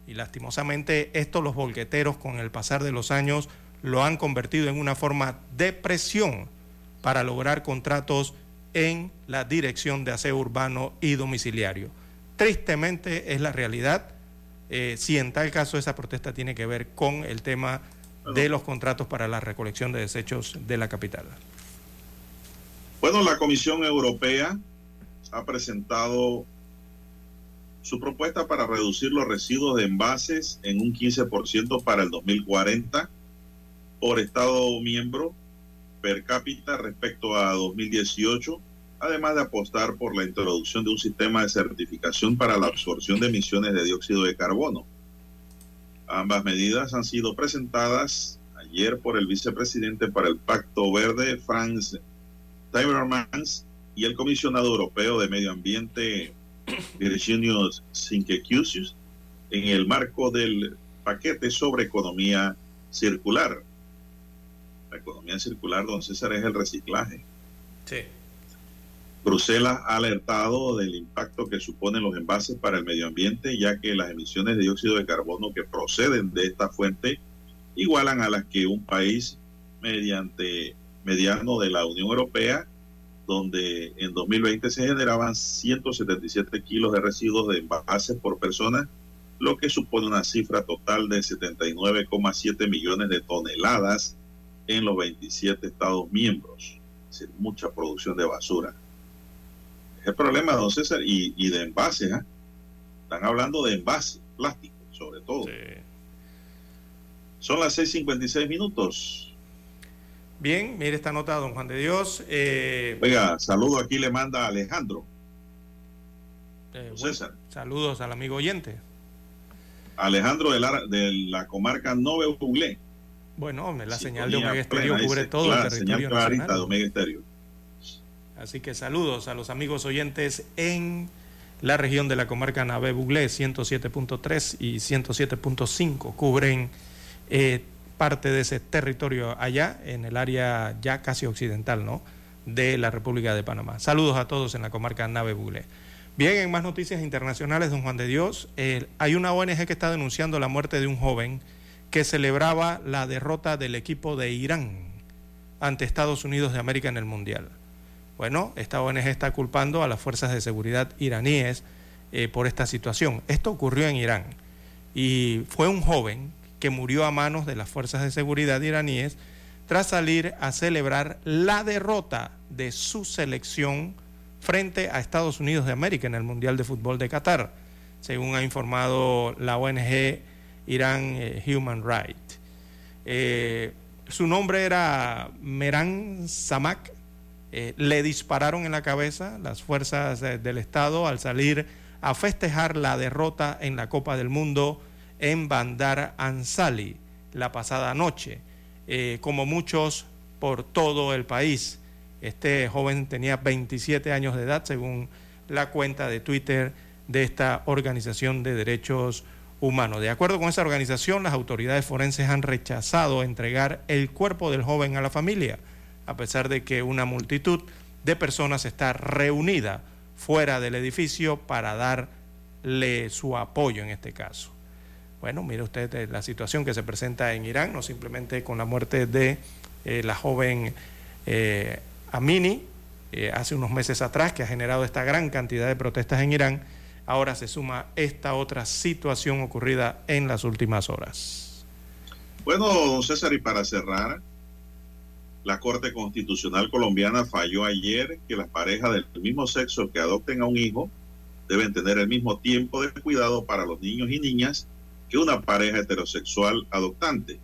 Y lastimosamente esto los bolqueteros con el pasar de los años lo han convertido en una forma de presión para lograr contratos en la dirección de aseo urbano y domiciliario. Tristemente es la realidad. Eh, si en tal caso esa protesta tiene que ver con el tema de los contratos para la recolección de desechos de la capital. Bueno, la Comisión Europea ha presentado su propuesta para reducir los residuos de envases en un 15% para el 2040 por Estado miembro per cápita respecto a 2018, además de apostar por la introducción de un sistema de certificación para la absorción de emisiones de dióxido de carbono. Ambas medidas han sido presentadas ayer por el vicepresidente para el Pacto Verde, Franz Timmermans, y el comisionado europeo de Medio Ambiente, Virginius Sinkekiusius, en el marco del paquete sobre economía circular. La economía circular, don César, es el reciclaje. Sí. Bruselas ha alertado del impacto que suponen los envases para el medio ambiente, ya que las emisiones de dióxido de carbono que proceden de esta fuente igualan a las que un país mediante mediano de la Unión Europea, donde en 2020 se generaban 177 kilos de residuos de envases por persona, lo que supone una cifra total de 79,7 millones de toneladas en los 27 Estados miembros. Es decir, mucha producción de basura. Es el problema, don César, y, de envases. ¿eh? Están hablando de envases, plástico, sobre todo. Son las 6:56 minutos. Bien, mire esta nota, don Juan de Dios. Eh, Oiga, saludo aquí le manda Alejandro. Eh, César. Saludos al amigo oyente. Alejandro de la, de la comarca Nove Buglé. Bueno, la señal de Omega Estéreo cubre todo el territorio nacional. De Así que saludos a los amigos oyentes en la región de la comarca Nave Buglé, 107.3 y 107.5. Cubren eh, parte de ese territorio allá, en el área ya casi occidental, ¿no? De la República de Panamá. Saludos a todos en la comarca Nave Buglé. Bien, en más noticias internacionales, don Juan de Dios, hay una ONG que está denunciando la muerte de un joven que celebraba la derrota del equipo de Irán ante Estados Unidos de América en el Mundial. Bueno, esta ONG está culpando a las fuerzas de seguridad iraníes eh, por esta situación. Esto ocurrió en Irán y fue un joven que murió a manos de las fuerzas de seguridad iraníes tras salir a celebrar la derrota de su selección frente a Estados Unidos de América en el Mundial de Fútbol de Qatar, según ha informado la ONG Irán eh, Human Rights. Eh, su nombre era Meran Samak. Eh, le dispararon en la cabeza las fuerzas del Estado al salir a festejar la derrota en la Copa del Mundo en Bandar Ansali la pasada noche, como muchos por todo el país. Este joven tenía 27 años de edad, según la cuenta de Twitter de esta organización de derechos De acuerdo con esa organización, las autoridades forenses han rechazado entregar el cuerpo del joven a la familia, a pesar de que una multitud de personas está reunida fuera del edificio para darle su apoyo en este caso. Bueno, mire usted eh, la situación que se presenta en Irán, no simplemente con la muerte de eh, la joven eh, Amini hace unos meses atrás, que ha generado esta gran cantidad de protestas en Irán, ahora se suma esta otra situación ocurrida en las últimas horas. Bueno, César, y para cerrar, la Corte Constitucional Colombiana falló ayer que las parejas del mismo sexo que adopten a un hijo deben tener el mismo tiempo de cuidado para los niños y niñas que una pareja heterosexual adoptante.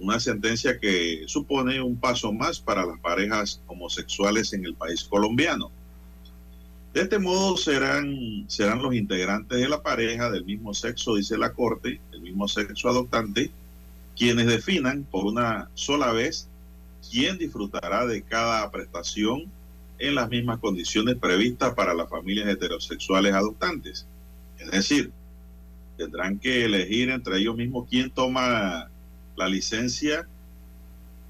Una sentencia que supone un paso más para las parejas homosexuales en el país colombiano. De este modo serán, serán los integrantes de la pareja del mismo sexo, dice la Corte, el mismo sexo adoptante, quienes definan por una sola vez quién disfrutará de cada prestación en las mismas condiciones previstas para las familias heterosexuales adoptantes. Es decir, tendrán que elegir entre ellos mismos quién toma la licencia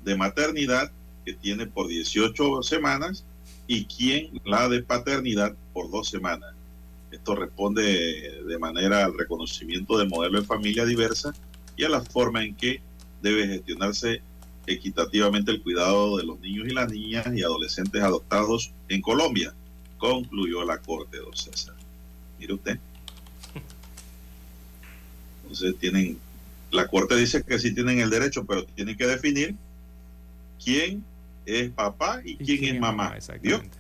de maternidad que tiene por 18 semanas y quién la de paternidad por dos semanas. Esto responde de manera al reconocimiento del modelo de familia diversa y a la forma en que debe gestionarse equitativamente el cuidado de los niños y las niñas y adolescentes adoptados en Colombia, concluyó la Corte, don César. Mire usted. Entonces tienen, la Corte dice que sí tienen el derecho, pero tienen que definir quién es papá y, quién, es mamá. exactamente.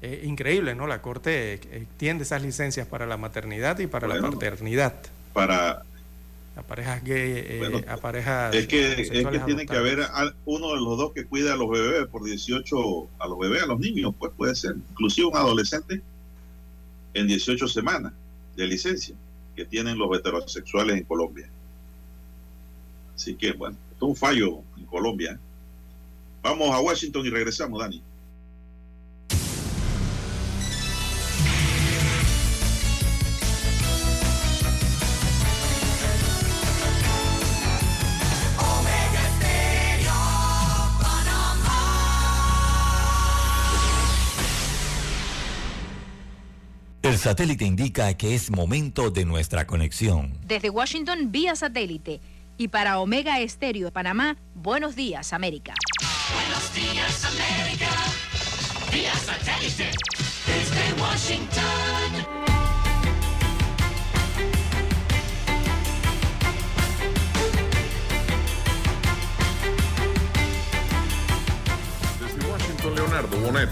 Es increíble, ¿no? La Corte extiende esas licencias para la maternidad y para la paternidad. Para a parejas gay, eh, a parejas. Es que, es que tiene que haber uno de los dos que cuide a los bebés por 18, a los bebés, a los niños, pues puede ser, inclusive un adolescente en 18 semanas de licencia que tienen los heterosexuales en Colombia. Así que, bueno, esto es un fallo en Colombia. Vamos a Washington y regresamos, Dani. El satélite indica que es momento de nuestra conexión. Desde Washington, vía satélite. Y para Omega Estéreo de Panamá, buenos días, América. Buenos días, América. Vía satélite. Desde Washington. Desde Washington, Leonardo Bonet.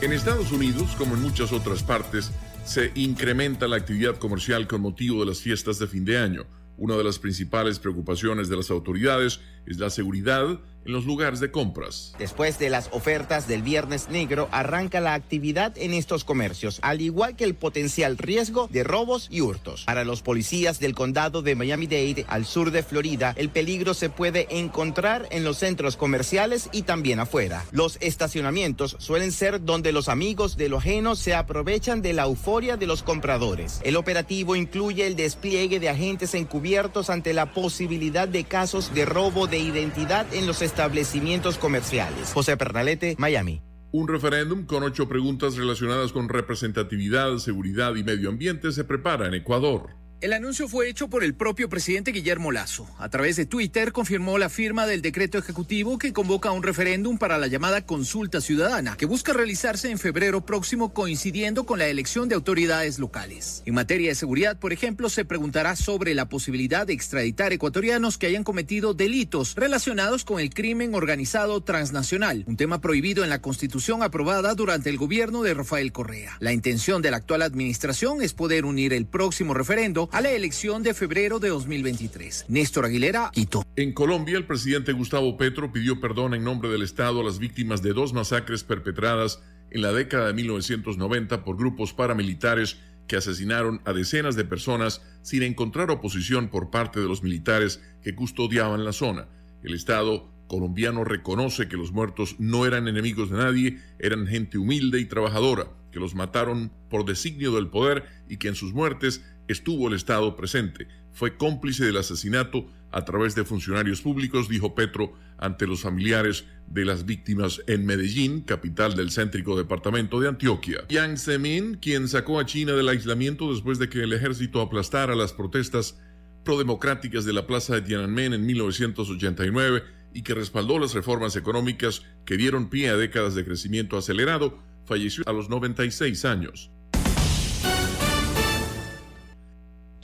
En Estados Unidos, como en muchas otras partes, se incrementa la actividad comercial con motivo de las fiestas de fin de año. Una de las principales preocupaciones de las autoridades es la seguridad en los lugares de compras. Después de las ofertas del Viernes Negro, arranca la actividad en estos comercios, al igual que el potencial riesgo de robos y hurtos. Para los policías del condado de Miami-Dade, al sur de Florida, el peligro se puede encontrar en los centros comerciales y también afuera. Los estacionamientos suelen ser donde los amigos de lo ajeno se aprovechan de la euforia de los compradores. El operativo incluye el despliegue de agentes encubiertos ante la posibilidad de casos de robo de identidad en los establecimientos comerciales. José Pernalete, Miami. Un referéndum con ocho preguntas relacionadas con representatividad, seguridad y medio ambiente se prepara en Ecuador. El anuncio fue hecho por el propio presidente Guillermo Lazo. A través de Twitter confirmó la firma del decreto ejecutivo que convoca un referéndum para la llamada consulta ciudadana, que busca realizarse en febrero próximo coincidiendo con la elección de autoridades locales. En materia de seguridad, por ejemplo, se preguntará sobre la posibilidad de extraditar ecuatorianos que hayan cometido delitos relacionados con el crimen organizado transnacional, un tema prohibido en la constitución aprobada durante el gobierno de Rafael Correa. La intención de la actual administración es poder unir el próximo referendo a la elección de febrero de 2023. Néstor Aguilera, Quito. En Colombia, el presidente Gustavo Petro pidió perdón en nombre del Estado a las víctimas de dos masacres perpetradas en la década de 1990 por grupos paramilitares que asesinaron a decenas de personas sin encontrar oposición por parte de los militares que custodiaban la zona. El Estado colombiano reconoce que los muertos no eran enemigos de nadie, eran gente humilde y trabajadora, que los mataron por designio del poder y que en sus muertes estuvo el Estado presente, fue cómplice del asesinato a través de funcionarios públicos, dijo Petro ante los familiares de las víctimas en Medellín, capital del céntrico departamento de Antioquia. Yang Zemin, quien sacó a China del aislamiento después de que el ejército aplastara las protestas prodemocráticas de la plaza de Tiananmen en 1989 y que respaldó las reformas económicas que dieron pie a décadas de crecimiento acelerado, falleció a los 96 años.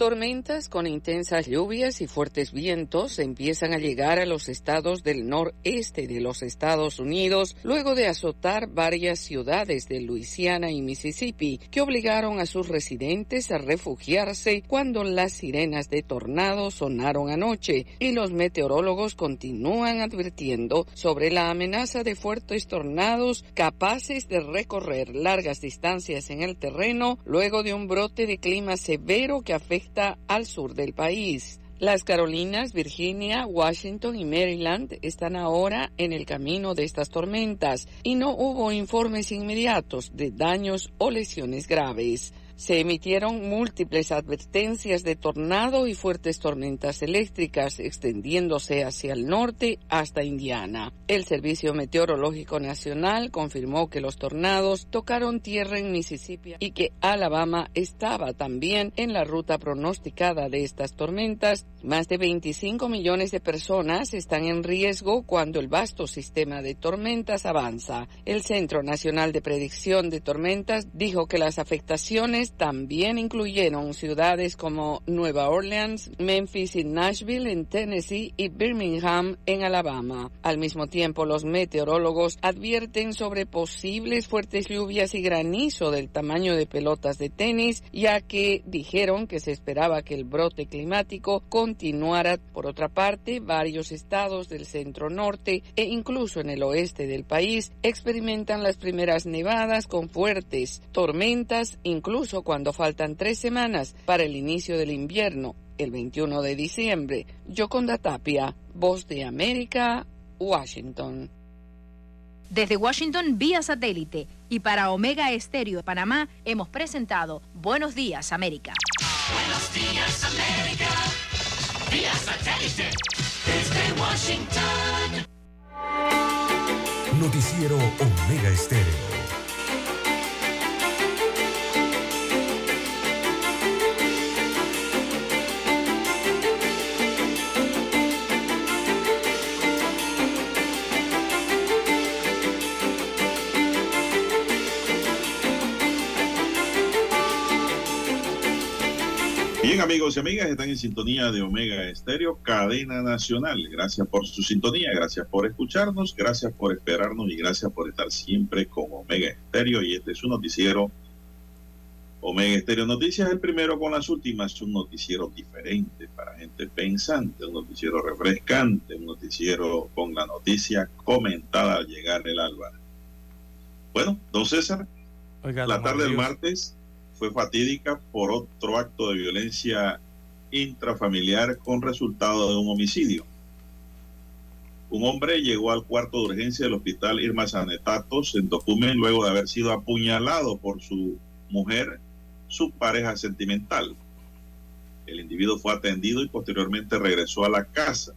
Tormentas con intensas lluvias y fuertes vientos empiezan a llegar a los estados del noreste de los Estados Unidos luego de azotar varias ciudades de Luisiana y Mississippi que obligaron a sus residentes a refugiarse cuando las sirenas de tornado sonaron anoche y los meteorólogos continúan advirtiendo sobre la amenaza de fuertes tornados capaces de recorrer largas distancias en el terreno luego de un brote de clima severo que afecta al sur del país. Las Carolinas, Virginia, Washington y Maryland están ahora en el camino de estas tormentas y no hubo informes inmediatos de daños o lesiones graves. Se emitieron múltiples advertencias de tornado y fuertes tormentas eléctricas extendiéndose hacia el norte hasta Indiana. El Servicio Meteorológico Nacional confirmó que los tornados tocaron tierra en Mississippi y que Alabama estaba también en la ruta pronosticada de estas tormentas. Más de 25 millones de personas están en riesgo cuando el vasto sistema de tormentas avanza. El Centro Nacional de Predicción de Tormentas dijo que las afectaciones también incluyeron ciudades como Nueva Orleans, Memphis y Nashville en Tennessee y Birmingham en Alabama. Al mismo tiempo, los meteorólogos advierten sobre posibles fuertes lluvias y granizo del tamaño de pelotas de tenis, ya que dijeron que se esperaba que el brote climático continuara. Por otra parte, varios estados del centro norte e incluso en el oeste del país experimentan las primeras nevadas con fuertes tormentas, incluso cuando faltan tres semanas para el inicio del invierno, el 21 de diciembre. Yoconda Tapia, Voz de América, Washington. Desde Washington vía satélite y para Omega Estéreo de Panamá hemos presentado Buenos Días América. Buenos días, América. Vía satélite. Desde Washington. Noticiero Omega Estéreo. Amigos y amigas, están en sintonía de Omega Estéreo, cadena nacional. Gracias por su sintonía, gracias por escucharnos, gracias por esperarnos y gracias por estar siempre con Omega Estéreo. Y este es un noticiero Omega Estéreo Noticias, el primero con las últimas, un noticiero diferente para gente pensante, un noticiero refrescante, un noticiero con la noticia comentada al llegar el alba. Bueno, don César, Oiga, la don tarde del martes fue fatídica por otro acto de violencia intrafamiliar con resultado de un homicidio. Un hombre llegó al cuarto de urgencia del hospital Irma Sanetatos en Tocumen luego de haber sido apuñalado por su mujer, su pareja sentimental. El individuo fue atendido y posteriormente regresó a la casa.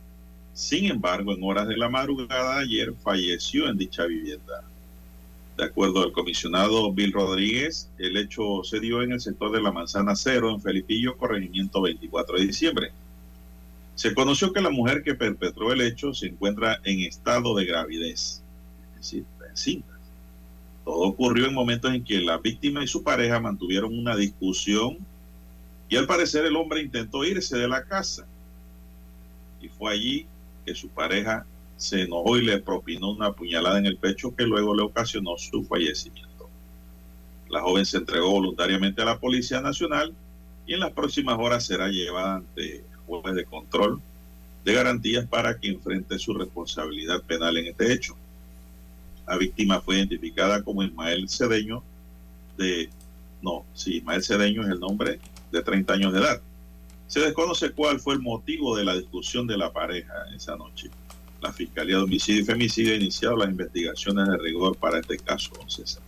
Sin embargo, en horas de la madrugada ayer falleció en dicha vivienda. De acuerdo al comisionado Bill Rodríguez, el hecho se dio en el sector de la Manzana Cero, en Felipillo, corregimiento 24 de diciembre. Se conoció que la mujer que perpetró el hecho se encuentra en estado de gravidez, es decir, encinta. Todo ocurrió en momentos en que la víctima y su pareja mantuvieron una discusión y al parecer el hombre intentó irse de la casa. Y fue allí que su pareja se enojó y le propinó una puñalada en el pecho que luego le ocasionó su fallecimiento. La joven se entregó voluntariamente a la Policía Nacional y en las próximas horas será llevada ante jueces de control de garantías para que enfrente su responsabilidad penal en este hecho. La víctima fue identificada como Ismael Cedeño de... No, sí, Ismael Cedeño es el nombre de 30 años de edad. Se desconoce cuál fue el motivo de la discusión de la pareja esa noche. La Fiscalía de Homicidio y Femicidio ha iniciado las investigaciones de rigor para este caso, don César.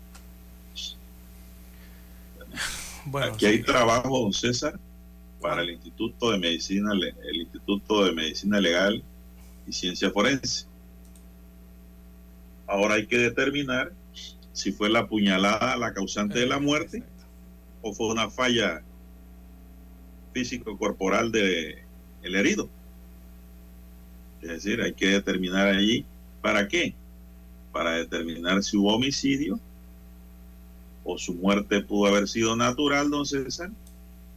Bueno, Aquí hay trabajo, don César, para el Instituto de Medicina, el Instituto de Medicina Legal y Ciencia Forense. Ahora hay que determinar si fue la puñalada la causante de la muerte o fue una falla físico-corporal de el herido. Es decir, hay que determinar allí para qué. Para determinar si hubo homicidio o su muerte pudo haber sido natural, don César.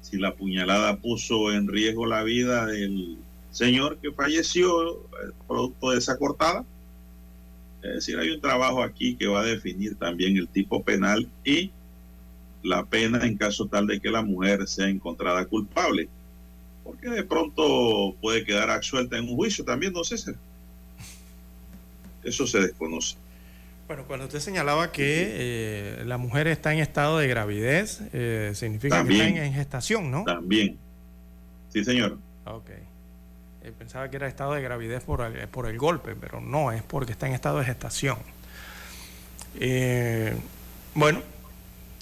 Si la puñalada puso en riesgo la vida del señor que falleció eh, producto de esa cortada. Es decir, hay un trabajo aquí que va a definir también el tipo penal y la pena en caso tal de que la mujer sea encontrada culpable. Porque de pronto puede quedar absuelta en un juicio también, don César. Eso se desconoce. Bueno, cuando usted señalaba que eh, la mujer está en estado de gravidez, eh, significa que está en, gestación, ¿no? También. Sí, señor. Ok. Eh, pensaba que era estado de gravidez por el, por el golpe, pero no, es porque está en estado de gestación. bueno,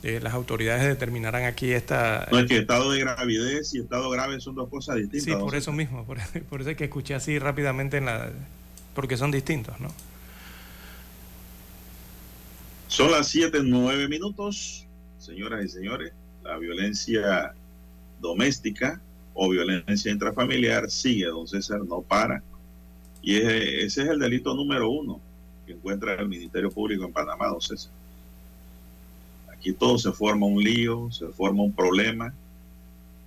las autoridades determinarán aquí esta... No, es que estado de gravidez y estado grave son dos cosas distintas. Sí, por eso mismo, por, por eso es que escuché así rápidamente en la... porque son distintos, ¿no? Son las 7, 9 minutos, señoras y señores. La violencia doméstica o violencia intrafamiliar sigue, don César, no para. Y ese, ese es el delito número uno que encuentra el Ministerio Público en Panamá, don César. Aquí todo se forma un lío, se forma un problema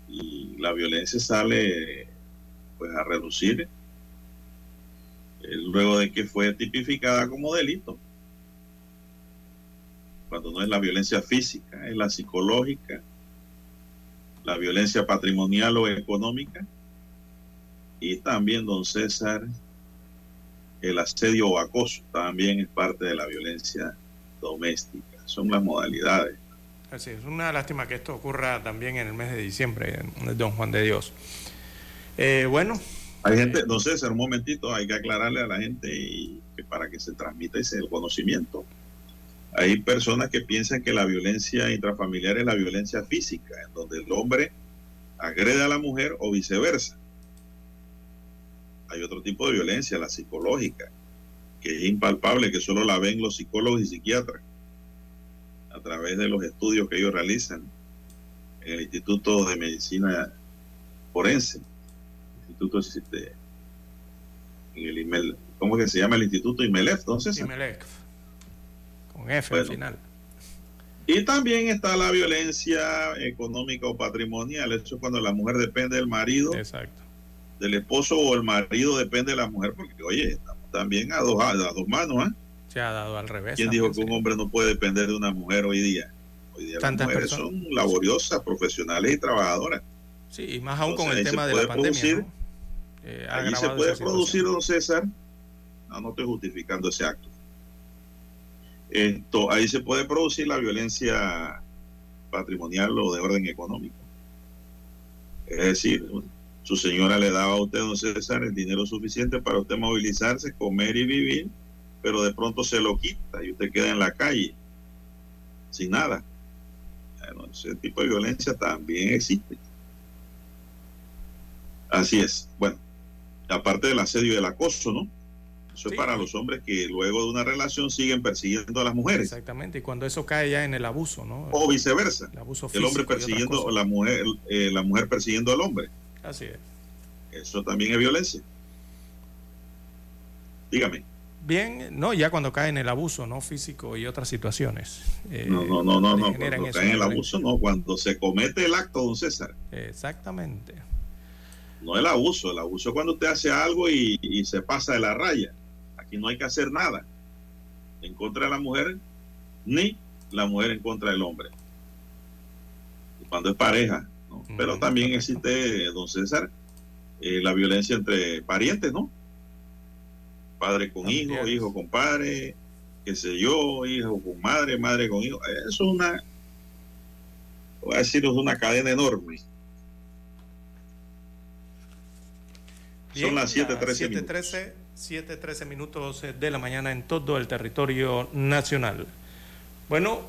y la violencia sale pues a reducir eh, luego de que fue tipificada como delito cuando no es la violencia física, es la psicológica, la violencia patrimonial o económica, y también, don César, el asedio o acoso también es parte de la violencia doméstica. Son las modalidades. Así es, una lástima que esto ocurra también en el mes de diciembre, don Juan de Dios. Eh, bueno. Hay gente, don César, un momentito, hay que aclararle a la gente y que para que se transmita ese conocimiento. Hay personas que piensan que la violencia intrafamiliar es la violencia física, en donde el hombre agrede a la mujer o viceversa. Hay otro tipo de violencia, la psicológica, que es impalpable, que solo la ven los psicólogos y psiquiatras a través de los estudios que ellos realizan en el Instituto de Medicina Forense, Instituto de, en el IMEL, ¿cómo que se llama el Instituto IMELEF? Entonces, IMELEF con F al final. Y también está la violencia económica o patrimonial. Eso es cuando la mujer depende del marido, Exacto. del esposo o el marido depende de la mujer, porque oye, estamos también a dos, a dos manos. ¿eh? Se ha dado al revés. ¿Quién dijo que un hombre no puede depender de una mujer hoy día? Hoy día las mujeres son laboriosas, profesionales y trabajadoras. Sí, y más aún con el tema de la pandemia. Producir, eh, allí se puede producir, don César. No, no estoy justificando ese acto esto, ahí se puede producir la violencia patrimonial o de orden económico. Es decir, su señora le daba a usted, don César, el dinero suficiente para usted movilizarse, comer y vivir, pero de pronto se lo quita y usted queda en la calle sin nada. ese tipo de violencia también existe. Así es. Bueno, aparte del asedio y del acoso, ¿no? Eso es para los hombres que luego de una relación siguen persiguiendo a las mujeres. Exactamente, y cuando eso cae ya en el abuso, ¿no? O viceversa. El, abuso el hombre persiguiendo a la mujer, eh, la mujer persiguiendo al hombre. Así es. Eso también es violencia. Dígame. Bien, no, ya cuando cae en el abuso, ¿no? Físico y otras situaciones. Eh, no, no, no, no, no. Cuando cae en el abuso, no. Cuando se comete el acto, don César. Exactamente. No el abuso. El abuso es cuando usted hace algo y, y se pasa de la raya y no hay que hacer nada en contra de la mujer ni la mujer en contra del hombre. Cuando es pareja, Pero también existe, don César, eh, la violencia entre parientes, ¿no? Padre con hijo, hijo con padre, qué sé yo, hijo con madre, madre con hijo. Eso es una, voy a decir, es una cadena enorme. Son las 7.13 7.13 minutos de la mañana en todo el territorio nacional. Bueno,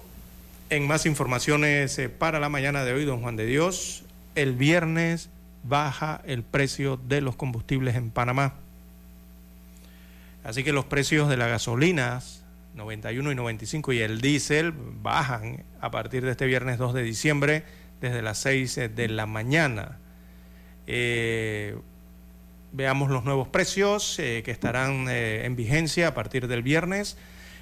en más informaciones eh, para la mañana de hoy, don Juan de Dios, el viernes baja el precio de los combustibles en Panamá. Así que los precios de las gasolinas 91 y 95 y el diésel bajan a partir de este viernes 2 de diciembre desde las 6 de la mañana. Eh, veamos los nuevos precios eh, que estarán eh, en vigencia a partir del viernes.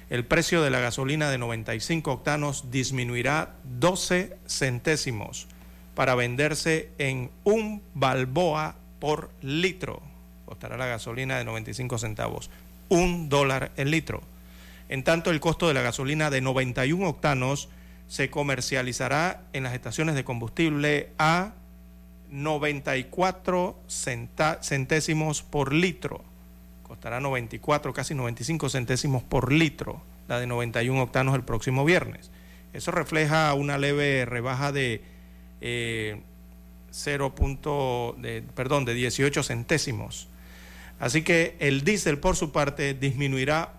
El precio de la gasolina de 95 octanos disminuirá 12 centésimos para venderse en un balboa por litro. Costará la gasolina de 95 centavos, un dólar el litro. En tanto, el costo de la gasolina de 91 octanos se comercializará en las estaciones de combustible a 94 centésimos por litro. Costará 94, casi 95 centésimos por litro, la de 91 octanos el próximo viernes. Eso refleja una leve rebaja de 0. De, perdón, de 18 centésimos. Así que el diésel, por su parte, disminuirá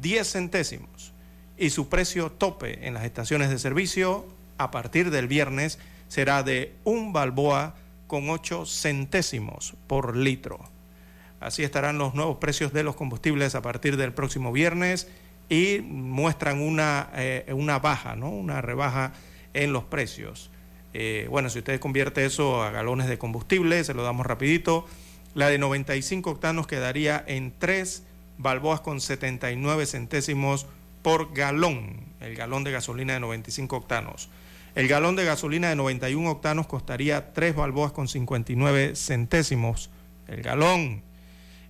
10 centésimos y su precio tope en las estaciones de servicio a partir del viernes será de un balboa con 8 centésimos por litro. Así estarán los nuevos precios de los combustibles a partir del próximo viernes y muestran una, eh, una baja, ¿no? una rebaja en los precios. Eh, bueno, si usted convierte eso a galones de combustible, se lo damos rapidito. La de 95 octanos quedaría en 3 balboas con 79 centésimos por galón, el galón de gasolina de 95 octanos. El galón de gasolina de 91 octanos costaría 3 balboas con 59 centésimos el galón.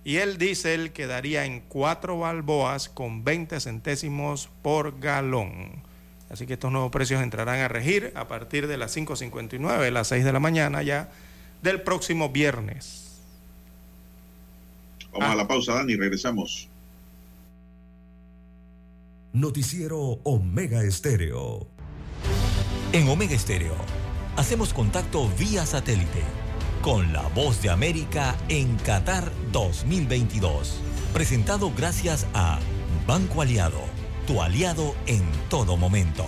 Y el diésel quedaría en 4 balboas con 20 centésimos por galón. Así que estos nuevos precios entrarán a regir a partir de las 5.59, las 6 de la mañana ya del próximo viernes. Vamos a la pausa, Dani, regresamos. Noticiero Omega Estéreo. En Omega Estéreo hacemos contacto vía satélite con la voz de América en Qatar 2022. Presentado gracias a Banco Aliado, tu aliado en todo momento.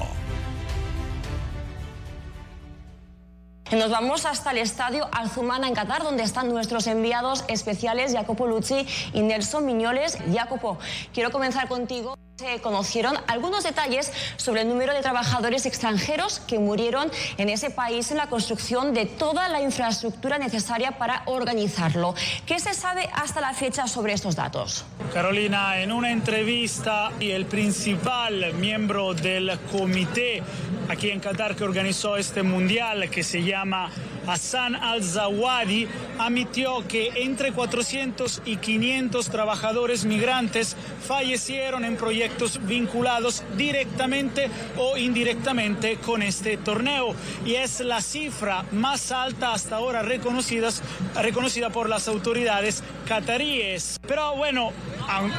Nos vamos hasta el estadio Alzumana en Qatar, donde están nuestros enviados especiales Jacopo Lucci y Nelson Miñoles. Jacopo, quiero comenzar contigo. Se conocieron algunos detalles sobre el número de trabajadores extranjeros que murieron en ese país en la construcción de toda la infraestructura necesaria para organizarlo. ¿Qué se sabe hasta la fecha sobre estos datos? Carolina, en una entrevista, el principal miembro del comité aquí en Qatar que organizó este mundial, que se llama Hassan Al-Zawadi, admitió que entre 400 y 500 trabajadores migrantes fallecieron en proyectos vinculados directamente o indirectamente con este torneo. Y es la cifra más alta hasta ahora reconocidas, reconocida por las autoridades cataríes. Pero bueno,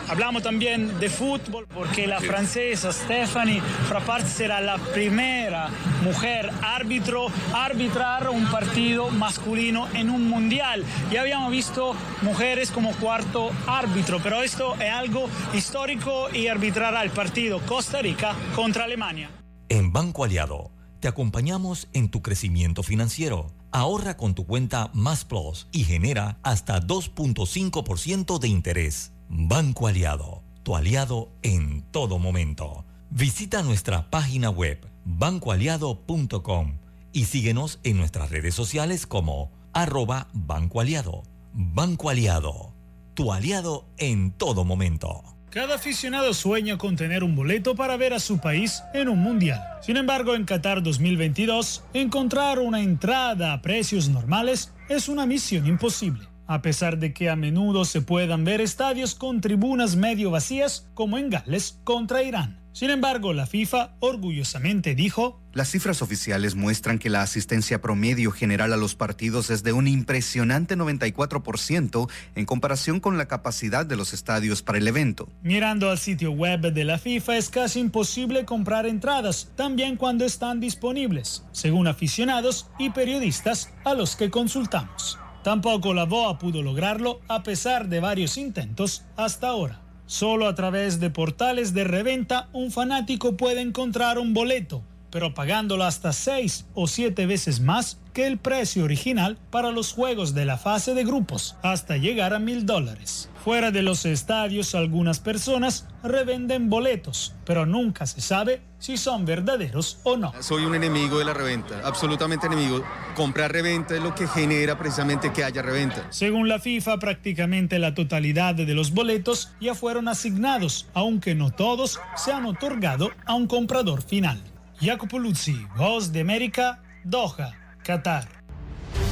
hablamos también de fútbol porque la francesa Stephanie Frappart será la primera mujer árbitro a arbitrar un partido masculino en un mundial. Ya habíamos visto mujeres como cuarto árbitro, pero esto es algo histórico y arbitrará el partido Costa Rica contra Alemania. En Banco Aliado, te acompañamos en tu crecimiento financiero. Ahorra con tu cuenta Más Plus y genera hasta 2.5% de interés. Banco Aliado, tu aliado en todo momento. Visita nuestra página web bancoaliado.com y síguenos en nuestras redes sociales como arroba Banco Aliado. Banco Aliado, tu aliado en todo momento. Cada aficionado sueña con tener un boleto para ver a su país en un mundial. Sin embargo, en Qatar 2022, encontrar una entrada a precios normales es una misión imposible. A pesar de que a menudo se puedan ver estadios con tribunas medio vacías, como en Gales contra Irán. Sin embargo, la FIFA orgullosamente dijo, Las cifras oficiales muestran que la asistencia promedio general a los partidos es de un impresionante 94% en comparación con la capacidad de los estadios para el evento. Mirando al sitio web de la FIFA es casi imposible comprar entradas, también cuando están disponibles, según aficionados y periodistas a los que consultamos. Tampoco la BOA pudo lograrlo a pesar de varios intentos hasta ahora. Solo a través de portales de reventa un fanático puede encontrar un boleto pero pagándolo hasta seis o siete veces más que el precio original para los juegos de la fase de grupos, hasta llegar a mil dólares. Fuera de los estadios, algunas personas revenden boletos, pero nunca se sabe si son verdaderos o no. Soy un enemigo de la reventa, absolutamente enemigo. Comprar reventa es lo que genera precisamente que haya reventa. Según la FIFA, prácticamente la totalidad de los boletos ya fueron asignados, aunque no todos se han otorgado a un comprador final. Jacopo Luzzi, Voz de América, Doha, Qatar.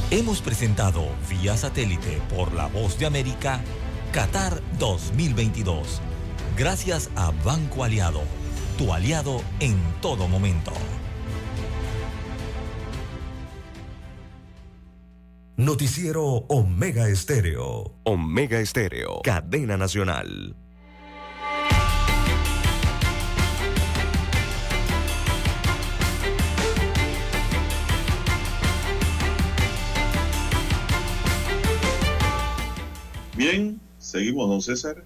Hemos presentado vía satélite por la voz de América Qatar 2022. Gracias a Banco Aliado, tu aliado en todo momento. Noticiero Omega Estéreo. Omega Estéreo. Cadena Nacional. Bien, seguimos, don César.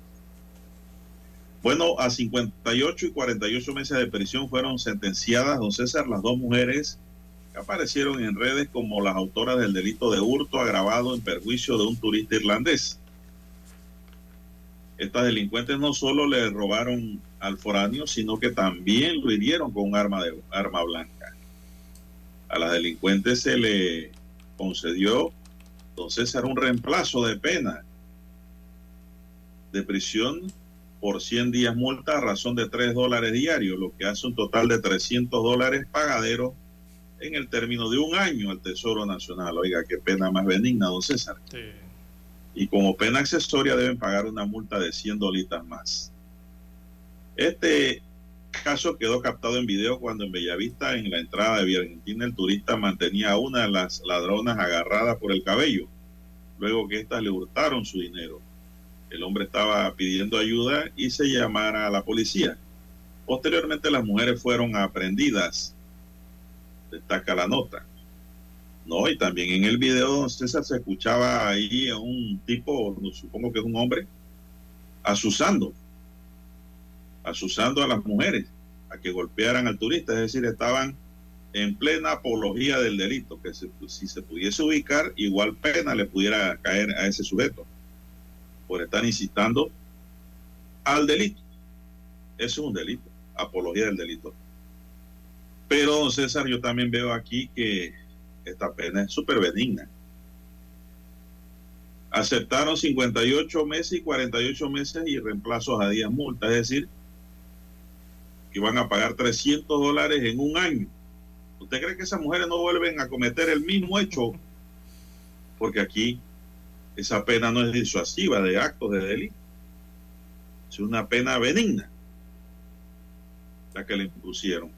Bueno, a 58 y 48 meses de prisión fueron sentenciadas, don César, las dos mujeres que aparecieron en redes como las autoras del delito de hurto agravado en perjuicio de un turista irlandés. Estas delincuentes no solo le robaron al foráneo, sino que también lo hirieron con un arma, de, arma blanca. A las delincuentes se le concedió, don César, un reemplazo de pena de prisión por 100 días multa a razón de 3 dólares diarios, lo que hace un total de 300 dólares pagaderos en el término de un año al Tesoro Nacional. Oiga, qué pena más benigna, don César. Y como pena accesoria deben pagar una multa de 100 dolitas más. Este caso quedó captado en video cuando en Bellavista, en la entrada de Argentina, el turista mantenía a una de las ladronas agarrada por el cabello, luego que éstas le hurtaron su dinero. El hombre estaba pidiendo ayuda y se llamara a la policía. Posteriormente las mujeres fueron aprendidas. Destaca la nota. No, y también en el video, don César, se escuchaba ahí a un tipo, supongo que es un hombre, asusando, asusando a las mujeres a que golpearan al turista, es decir, estaban en plena apología del delito, que se- si se pudiese ubicar, igual pena le pudiera caer a ese sujeto por estar incitando al delito. Eso es un delito, apología del delito. Pero, don César, yo también veo aquí que esta pena es súper benigna. Aceptaron 58 meses y 48 meses y reemplazos a días multa, es decir, que van a pagar 300 dólares en un año. ¿Usted cree que esas mujeres no vuelven a cometer el mismo hecho? Porque aquí esa pena no es disuasiva de actos de delito. Es una pena benigna la que le impusieron.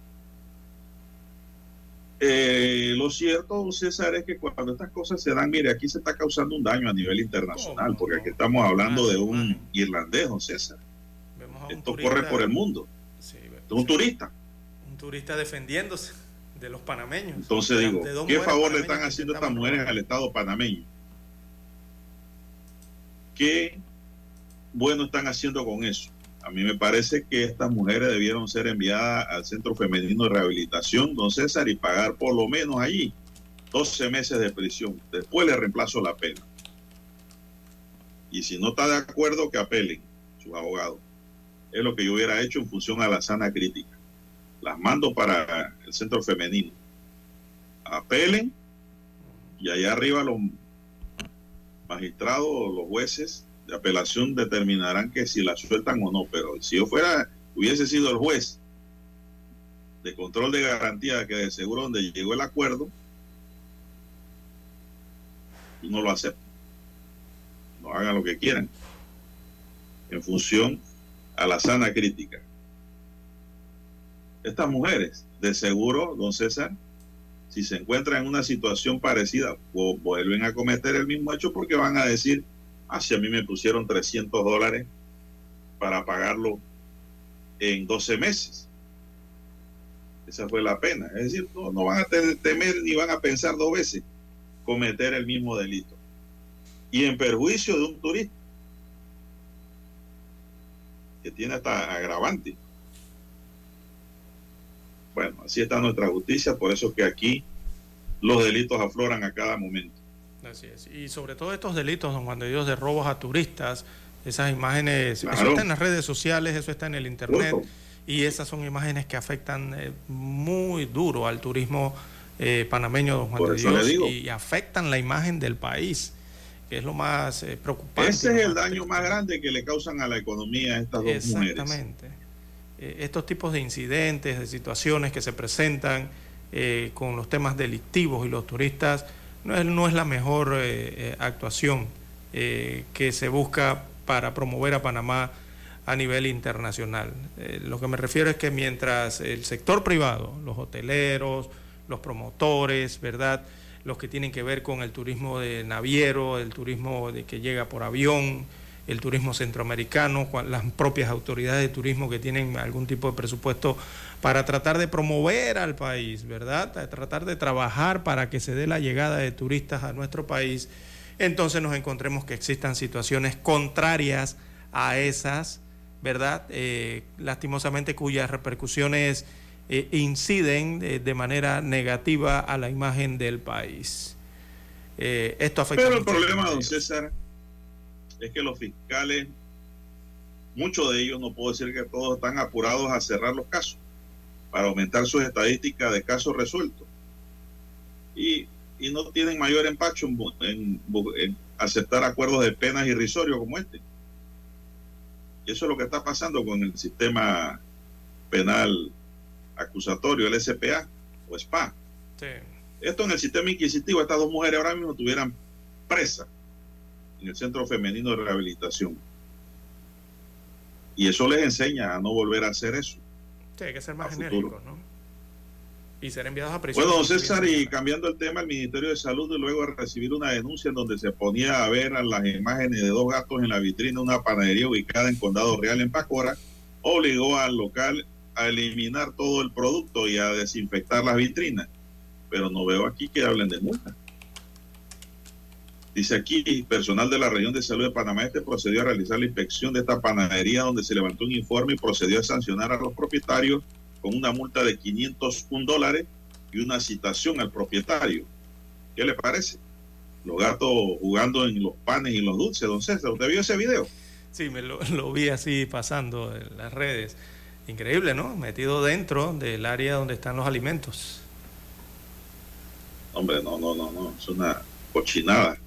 Eh, lo cierto, César, es que cuando estas cosas se dan, mire, aquí se está causando un daño a nivel internacional, porque aquí estamos hablando de un irlandés, don César. Esto corre por el mundo. De un turista. Un turista defendiéndose de los panameños. Entonces digo, ¿qué favor le están haciendo estas mujeres al Estado panameño? ¿Qué bueno están haciendo con eso? A mí me parece que estas mujeres debieron ser enviadas al Centro Femenino de Rehabilitación, don César, y pagar por lo menos allí 12 meses de prisión. Después le reemplazo la pena. Y si no está de acuerdo, que apelen sus abogados. Es lo que yo hubiera hecho en función a la sana crítica. Las mando para el Centro Femenino. Apelen y allá arriba los magistrados o los jueces de apelación determinarán que si la sueltan o no, pero si yo fuera, hubiese sido el juez de control de garantía que de seguro donde llegó el acuerdo, no lo acepto. No hagan lo que quieran en función a la sana crítica. Estas mujeres, de seguro, don César, si se encuentran en una situación parecida, vu- vuelven a cometer el mismo hecho porque van a decir, ah, a mí me pusieron 300 dólares para pagarlo en 12 meses. Esa fue la pena. Es decir, no, no van a te- temer ni van a pensar dos veces cometer el mismo delito. Y en perjuicio de un turista que tiene hasta agravante. Bueno, así está nuestra justicia, por eso que aquí los delitos afloran a cada momento. Así es. Y sobre todo estos delitos, don Juan de Dios, de robos a turistas, esas imágenes, eso está en las redes sociales, eso está en el internet, y esas son imágenes que afectan eh, muy duro al turismo eh, panameño, don Juan Por de Dios, y afectan la imagen del país, que es lo más eh, preocupante. Ese es el daño más grande que le causan a la economía a estas dos mujeres. Exactamente. Eh, estos tipos de incidentes, de situaciones que se presentan eh, con los temas delictivos y los turistas, no es, no es la mejor eh, actuación que se busca para promover a Panamá a nivel internacional. Lo que me refiero es que mientras el sector privado, los hoteleros, los promotores, ¿verdad? Los que tienen que ver con el turismo de naviero, el turismo de que llega por avión, el turismo centroamericano, las propias autoridades de turismo que tienen algún tipo de presupuesto para tratar de promover al país, ¿verdad? A tratar de trabajar para que se dé la llegada de turistas a nuestro país, entonces nos encontremos que existan situaciones contrarias a esas, ¿verdad? Eh, lastimosamente cuyas repercusiones eh, inciden eh, de manera negativa a la imagen del país. Eh, esto afecta Pero el problema, don César, es que los fiscales, muchos de ellos, no puedo decir que todos están apurados a cerrar los casos para aumentar sus estadísticas de casos resueltos. Y, y no tienen mayor empacho en, aceptar acuerdos de penas irrisorios como este. Y eso es lo que está pasando con el sistema penal acusatorio, el SPA o SPA. Sí. Esto en el sistema inquisitivo, estas dos mujeres ahora mismo estuvieran presas en el Centro Femenino de Rehabilitación. Y eso les enseña a no volver a hacer eso. Sí, hay que ser más a futuro. enérgicos, ¿no? Y ser enviados a prisión. Bueno, César, y cambiando el tema, el Ministerio de Salud, luego de recibir una denuncia en donde se ponía a ver a las imágenes de dos gatos en la vitrina de una panadería ubicada en Condado Real, en Pacora, obligó al local a eliminar todo el producto y a desinfectar las vitrinas. Pero no veo aquí que hablen de multa. Dice aquí, personal de la región de salud de Panamá Este procedió a realizar la inspección de esta panadería donde se levantó un informe y procedió a sancionar a los propietarios con una multa de 501 dólares y una citación al propietario. ¿Qué le parece? Los gatos jugando en los panes y los dulces, don César. ¿Usted vio ese video? Sí, me lo, lo vi así pasando en las redes. Increíble, ¿no? Metido dentro del área donde están los alimentos. Hombre, no, no, no, no. Es una cochinada.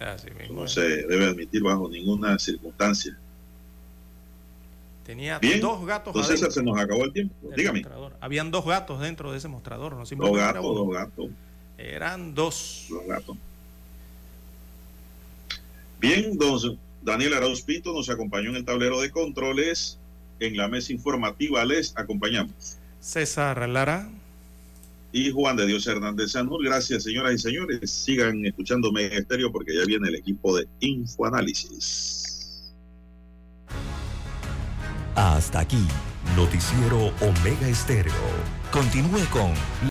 Así Eso mismo. no se debe admitir bajo ninguna circunstancia. Tenía Bien, dos gatos César, adentro se nos acabó el tiempo. Dígame. mostrador. Habían dos gatos dentro de ese mostrador, no Dos gatos, dos gatos, Eran dos. dos gatos. Bien, don Daniel Arauz Pinto nos acompañó en el tablero de controles. En la mesa informativa les acompañamos. César Lara. Y Juan de Dios Hernández Sanjur. Gracias, señoras y señores. Sigan escuchando Mega Estéreo porque ya viene el equipo de Infoanálisis. Hasta aquí, Noticiero Omega Estéreo. Continúe con